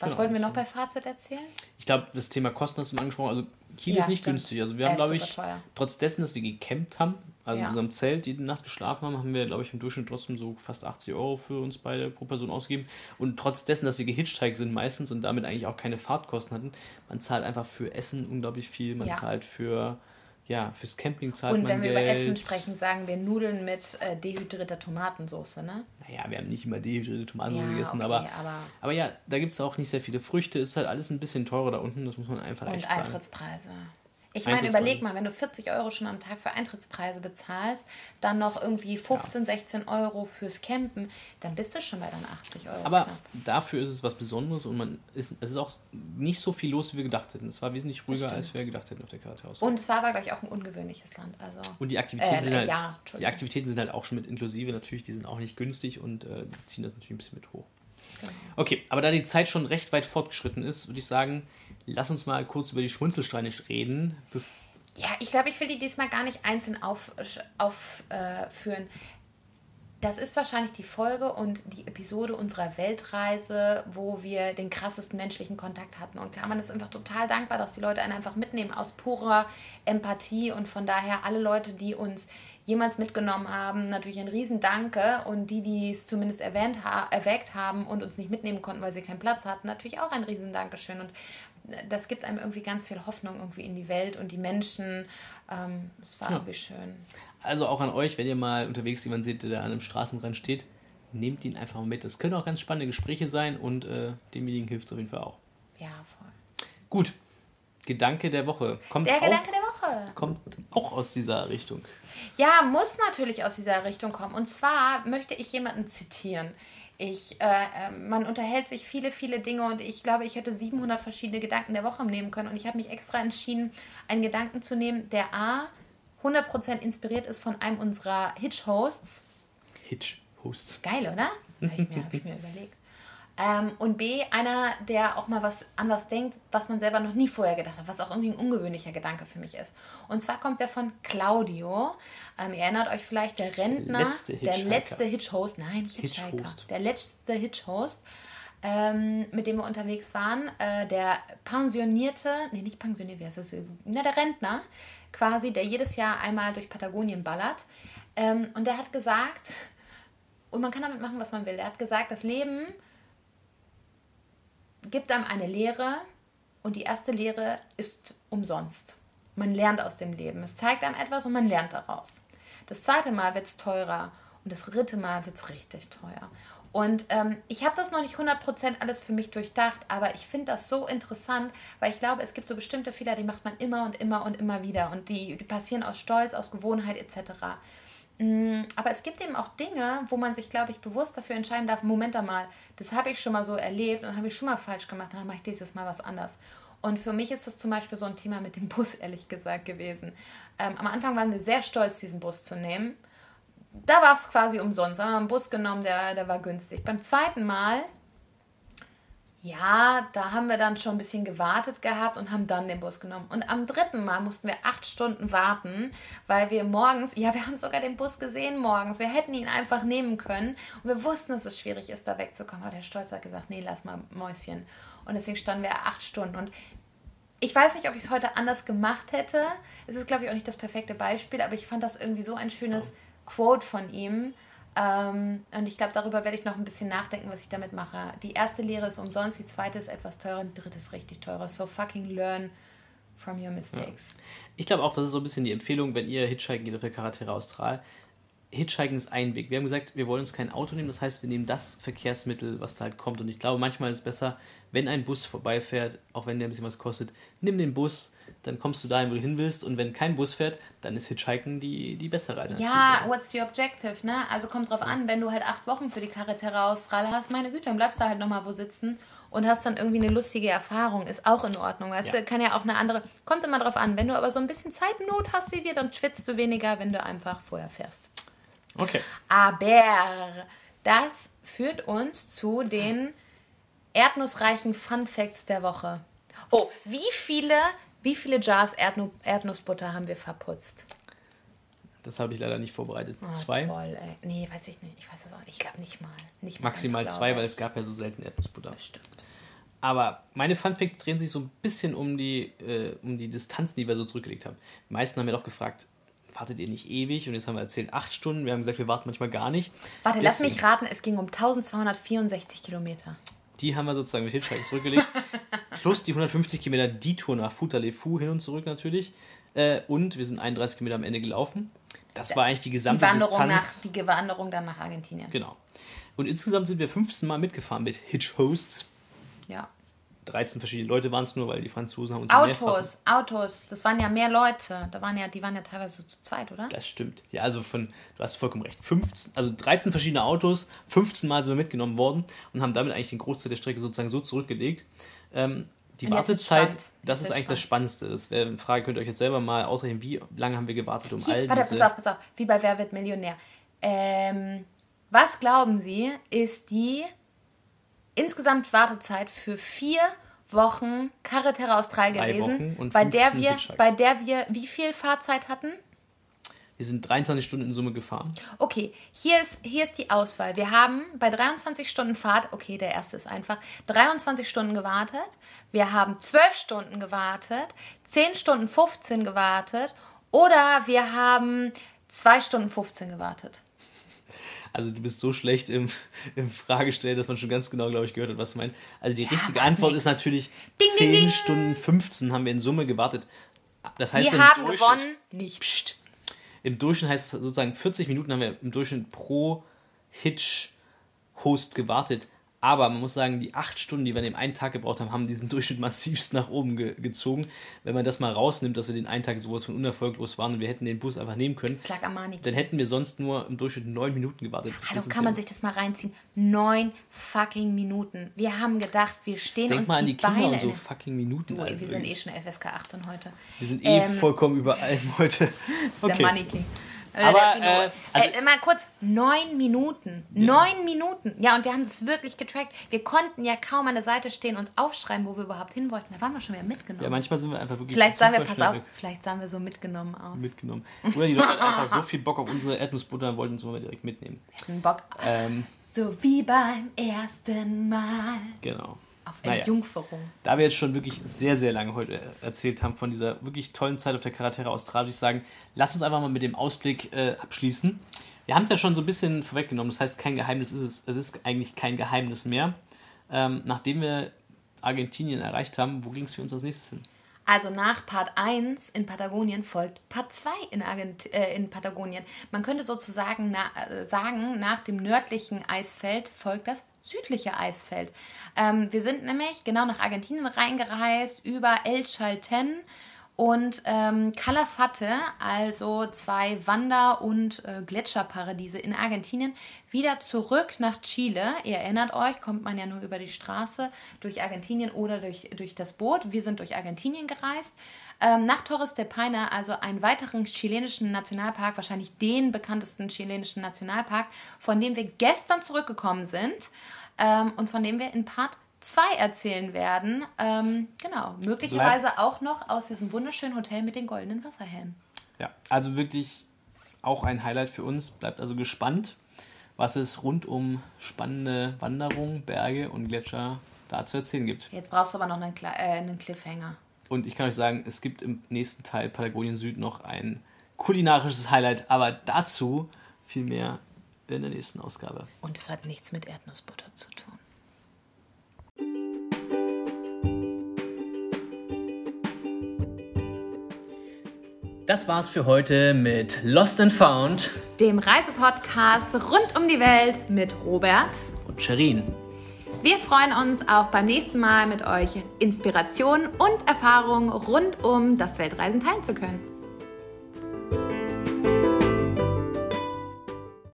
Was genau, wollten wir noch bei Fazit erzählen? Ich glaube, das Thema Kosten hast du angesprochen. Also Kiel ja, ist nicht stimmt. günstig. Also wir haben, glaube ich, trotz dessen, dass wir gecampt haben, also ja. in unserem Zelt jede Nacht geschlafen haben, haben wir, glaube ich, im Durchschnitt trotzdem so fast 80 Euro für uns beide pro Person ausgegeben. Und trotz dessen, dass wir gehitchhiked sind meistens und damit eigentlich auch keine Fahrtkosten hatten, man zahlt einfach für Essen unglaublich viel, man ja. zahlt für ja, fürs Camping zahlt Und wenn wir Geld. über Essen sprechen, sagen wir Nudeln mit äh, dehydrierter Tomatensauce, ne? Naja, wir haben nicht immer dehydrierte Tomatensauce ja, gegessen, okay, aber, aber, aber ja, da gibt es auch nicht sehr viele Früchte, ist halt alles ein bisschen teurer da unten, das muss man einfach und echt sagen. Und Eintrittspreise. Ich meine, überleg mal, wenn du 40 Euro schon am Tag für Eintrittspreise bezahlst, dann noch irgendwie 15, ja. 16 Euro fürs Campen, dann bist du schon bei dann 80 Euro. Aber knapp. dafür ist es was Besonderes und man ist, es ist auch nicht so viel los, wie wir gedacht hätten. Es war wesentlich ruhiger, als wir gedacht hätten auf der Karte aus. Und es war aber, glaube ich, auch ein ungewöhnliches Land. Also, und die Aktivitäten, äh, sind halt, ja, die Aktivitäten sind halt auch schon mit inklusive natürlich, die sind auch nicht günstig und äh, die ziehen das natürlich ein bisschen mit hoch. Genau. Okay, aber da die Zeit schon recht weit fortgeschritten ist, würde ich sagen, lass uns mal kurz über die Schmunzelsteine reden. Ja, ich glaube, ich will die diesmal gar nicht einzeln aufführen. Auf, äh, das ist wahrscheinlich die Folge und die Episode unserer Weltreise, wo wir den krassesten menschlichen Kontakt hatten. Und man ist einfach total dankbar, dass die Leute einen einfach mitnehmen aus purer Empathie. Und von daher alle Leute, die uns jemals mitgenommen haben, natürlich ein Riesendanke. Und die, die es zumindest erwähnt ha erweckt haben und uns nicht mitnehmen konnten, weil sie keinen Platz hatten, natürlich auch ein Riesendankeschön. Und das gibt einem irgendwie ganz viel Hoffnung irgendwie in die Welt und die Menschen. Ähm, es war ja. irgendwie schön. Also auch an euch, wenn ihr mal unterwegs jemanden seht, der an einem Straßenrand steht, nehmt ihn einfach mit. Das können auch ganz spannende Gespräche sein und äh, demjenigen hilft es auf jeden Fall auch. Ja, voll. Gut. Gedanke der Woche. Kommt der auch, Gedanke der Woche. Kommt auch aus dieser Richtung. Ja, muss natürlich aus dieser Richtung kommen. Und zwar möchte ich jemanden zitieren. Ich, äh, äh, man unterhält sich viele, viele Dinge und ich glaube, ich hätte 700 verschiedene Gedanken der Woche nehmen können. Und ich habe mich extra entschieden, einen Gedanken zu nehmen, der A, 100% inspiriert ist von einem unserer Hitch-Hosts. Hitch-Hosts. Geil, oder? Habe ich, hab ich mir überlegt. Ähm, und B, einer, der auch mal was an was denkt, was man selber noch nie vorher gedacht hat, was auch irgendwie ein ungewöhnlicher Gedanke für mich ist. Und zwar kommt der von Claudio. Ähm, ihr erinnert euch vielleicht, der Rentner, der letzte, der letzte Hitch-Host, nein, nicht Hitchhiker, Hitch der letzte Hitch-Host, ähm, mit dem wir unterwegs waren, äh, der pensionierte, nee, nicht pensioniert, wie heißt das? Na, der Rentner, quasi, der jedes Jahr einmal durch Patagonien ballert. Ähm, und der hat gesagt, und man kann damit machen, was man will, der hat gesagt, das Leben gibt einem eine Lehre und die erste Lehre ist umsonst. Man lernt aus dem Leben. Es zeigt einem etwas und man lernt daraus. Das zweite Mal wird es teurer und das dritte Mal wird es richtig teuer. Und ähm, ich habe das noch nicht 100% alles für mich durchdacht, aber ich finde das so interessant, weil ich glaube, es gibt so bestimmte Fehler, die macht man immer und immer und immer wieder und die, die passieren aus Stolz, aus Gewohnheit etc. Mm, aber es gibt eben auch Dinge, wo man sich, glaube ich, bewusst dafür entscheiden darf, Moment einmal, das habe ich schon mal so erlebt und habe ich schon mal falsch gemacht, dann mache ich dieses Mal was anders. Und für mich ist das zum Beispiel so ein Thema mit dem Bus, ehrlich gesagt, gewesen. Ähm, am Anfang waren wir sehr stolz, diesen Bus zu nehmen. Da war es quasi umsonst. Da haben wir einen Bus genommen, der, der war günstig. Beim zweiten Mal ja, da haben wir dann schon ein bisschen gewartet gehabt und haben dann den Bus genommen. Und am dritten Mal mussten wir acht Stunden warten, weil wir morgens, ja, wir haben sogar den Bus gesehen morgens. Wir hätten ihn einfach nehmen können. Und wir wussten, dass es schwierig ist, da wegzukommen. Aber der Stolz hat gesagt, nee, lass mal Mäuschen. Und deswegen standen wir acht Stunden. Und ich weiß nicht, ob ich es heute anders gemacht hätte. Es ist, glaube ich, auch nicht das perfekte Beispiel, aber ich fand das irgendwie so ein schönes Quote von ihm ähm, und ich glaube, darüber werde ich noch ein bisschen nachdenken, was ich damit mache. Die erste Lehre ist umsonst, die zweite ist etwas teurer, die dritte ist richtig teurer. So fucking learn from your mistakes. Ja. Ich glaube auch, das ist so ein bisschen die Empfehlung, wenn ihr Hitchhiken geht auf der Charaktere Austral. Hitchhiken ist ein Weg. Wir haben gesagt, wir wollen uns kein Auto nehmen, das heißt, wir nehmen das Verkehrsmittel, was da halt kommt. Und ich glaube, manchmal ist es besser, wenn ein Bus vorbeifährt, auch wenn der ein bisschen was kostet, nimm den Bus, dann kommst du dahin, wo du hin willst. Und wenn kein Bus fährt, dann ist Hitchhiken die, die bessere Alternative. Ja, what's the objective, ne? Also kommt drauf an, wenn du halt acht Wochen für die Carretera Austral hast, meine Güte, dann bleibst du halt nochmal wo sitzen und hast dann irgendwie eine lustige Erfahrung, ist auch in Ordnung. Weißt Ja. du, kann ja auch eine andere, kommt immer drauf an. Wenn du aber so ein bisschen Zeitnot hast wie wir, dann schwitzt du weniger, wenn du einfach vorher fährst. Okay. Aber das führt uns zu den erdnussreichen Fun Facts der Woche. Oh, wie viele, wie viele Jars Erdnu Erdnussbutter haben wir verputzt? Das habe ich leider nicht vorbereitet. Oh, zwei? Toll, ey. Nee, weiß ich nicht. Ich weiß das auch nicht. Ich glaube nicht mal. Nicht mal Maximal zwei, weil es gab ja so selten Erdnussbutter. Stimmt. Aber meine Funfacts drehen sich so ein bisschen um die, äh, um die Distanzen, die wir so zurückgelegt haben. Die meisten haben ja doch gefragt, wartet ihr nicht ewig? Und jetzt haben wir erzählt, acht Stunden. Wir haben gesagt, wir warten manchmal gar nicht. Warte, lass Deswegen- mich raten. Es ging um 1264 Kilometer. Die haben wir sozusagen mit Hitchhiking zurückgelegt. Plus die 150 Kilometer die Tour nach Futalefu hin und zurück natürlich. Äh, und wir sind 31 Kilometer am Ende gelaufen. Das war eigentlich die Die gesamte Wanderung, nach, Distanz. die Wanderung dann nach Argentinien. Genau. Und insgesamt sind wir 15 Mal mitgefahren mit Hitch-Hosts. Ja. 13 verschiedene Leute waren es nur, weil die Franzosen haben uns Autos, Autos. Das waren ja mehr Leute. Da waren ja, die waren ja teilweise so zu zweit, oder? Das stimmt. Ja, also von, du hast vollkommen recht. 15, also 13 verschiedene Autos, 15 Mal sind wir mitgenommen worden und haben damit eigentlich den Großteil der Strecke sozusagen so zurückgelegt. Ähm, die Wartezeit, spannend. das ist eigentlich das Spannendste. Das wäre eine Frage, könnt ihr euch jetzt selber mal ausrechnen, wie lange haben wir gewartet, um all warte, diese... pass auf, pass auf. Wie bei Wer wird Millionär. Ähm, was glauben Sie, ist die insgesamt Wartezeit für vier Wochen Carretera Austral Drei gewesen, bei der 15 wir, Hitchhikes. bei der wir wie viel Fahrzeit hatten? Wir sind 23 Stunden in Summe gefahren. Okay, hier ist, hier ist die Auswahl. Wir haben bei 23 Stunden Fahrt, okay, der erste ist einfach, 23 Stunden gewartet. Wir haben 12 Stunden gewartet, 10 Stunden 15 gewartet oder wir haben 2 Stunden 15 gewartet. Also du bist so schlecht im, im Fragestellen, dass man schon ganz genau, glaube ich, gehört hat, was du meinst. Also die richtige Antwort nix. ist natürlich Ding, 10 ding, ding. Stunden 15 haben wir in Summe gewartet. Das heißt, Wir haben gewonnen, nicht. Psst. Im Durchschnitt heißt es sozusagen 40 Minuten haben wir im Durchschnitt pro Hitch-Host gewartet. Aber man muss sagen, die acht Stunden, die wir an dem einen Tag gebraucht haben, haben diesen Durchschnitt massivst nach oben ge gezogen. Wenn man das mal rausnimmt, dass wir den einen Tag sowas von unerfolglos waren und wir hätten den Bus einfach nehmen können, Das lag am Mannequin. dann hätten wir sonst nur im Durchschnitt neun Minuten gewartet. Das Hallo, ist kann man sich das mal reinziehen? Neun fucking Minuten. Wir haben gedacht, wir stehen Denk uns mal an die Kinder Beine und so fucking Minuten. Oh, also wir sind wirklich. eh schon FSK 18 heute. wir sind eh ähm, vollkommen überall heute. Der Money King. Oder Aber, der Pinot. äh, also- äh, mal kurz, neun Minuten. Neun Minuten. Ja, und wir haben das wirklich getrackt. Wir konnten ja kaum an der Seite stehen und aufschreiben, wo wir überhaupt hin wollten. Da waren wir schon wieder mitgenommen. ja, manchmal sind wir einfach wirklich vielleicht sahen wir, pass auf, weg. vielleicht sahen wir so mitgenommen aus. mitgenommen. Oder die Leute hatten einfach so viel Bock auf unsere Erdnussbutter und wollten uns immer direkt mitnehmen. Hatten Bock. Ähm, So wie beim ersten Mal. genau. Auf Naja. Entjungferung. Da wir jetzt schon wirklich sehr, sehr lange heute erzählt haben von dieser wirklich tollen Zeit auf der Carretera Austral, würde ich sagen, lass uns einfach mal mit dem Ausblick äh, abschließen. Wir haben es ja schon so ein bisschen vorweggenommen, das heißt, kein Geheimnis ist es. Es ist eigentlich kein Geheimnis mehr. Ähm, nachdem wir Argentinien erreicht haben, wo ging es für uns als nächstes hin? Also nach Part 1 in Patagonien folgt Part 2 in, Argent äh, in Patagonien. Man könnte sozusagen na äh, sagen, nach dem nördlichen Eisfeld folgt das südliche Eisfeld. Ähm, wir sind nämlich genau nach Argentinien reingereist, über El Chalten und ähm, Calafate, also zwei Wander- und äh, Gletscherparadiese in Argentinien, wieder zurück nach Chile. Ihr erinnert euch, kommt man ja nur über die Straße durch Argentinien oder durch, durch das Boot. Wir sind durch Argentinien gereist. Ähm, nach Torres del Paine, also einen weiteren chilenischen Nationalpark, wahrscheinlich den bekanntesten chilenischen Nationalpark, von dem wir gestern zurückgekommen sind ähm, und von dem wir in Part 2 erzählen werden. Ähm, genau, möglicherweise auch noch aus diesem wunderschönen Hotel mit den goldenen Wasserhähnen. Ja, also wirklich auch ein Highlight für uns. Bleibt also gespannt, was es rund um spannende Wanderungen, Berge und Gletscher da zu erzählen gibt. Jetzt brauchst du aber noch einen, Kle äh, einen Cliffhanger. Und ich kann euch sagen, es gibt im nächsten Teil Patagonien Süd noch ein kulinarisches Highlight, aber dazu viel mehr in der nächsten Ausgabe. Und es hat nichts mit Erdnussbutter zu tun. Das war's für heute mit Lost and Found dem Reisepodcast rund um die Welt mit Robert und Sherin. Wir freuen uns auch beim nächsten Mal mit euch Inspiration und Erfahrung rund um das Weltreisen teilen zu können.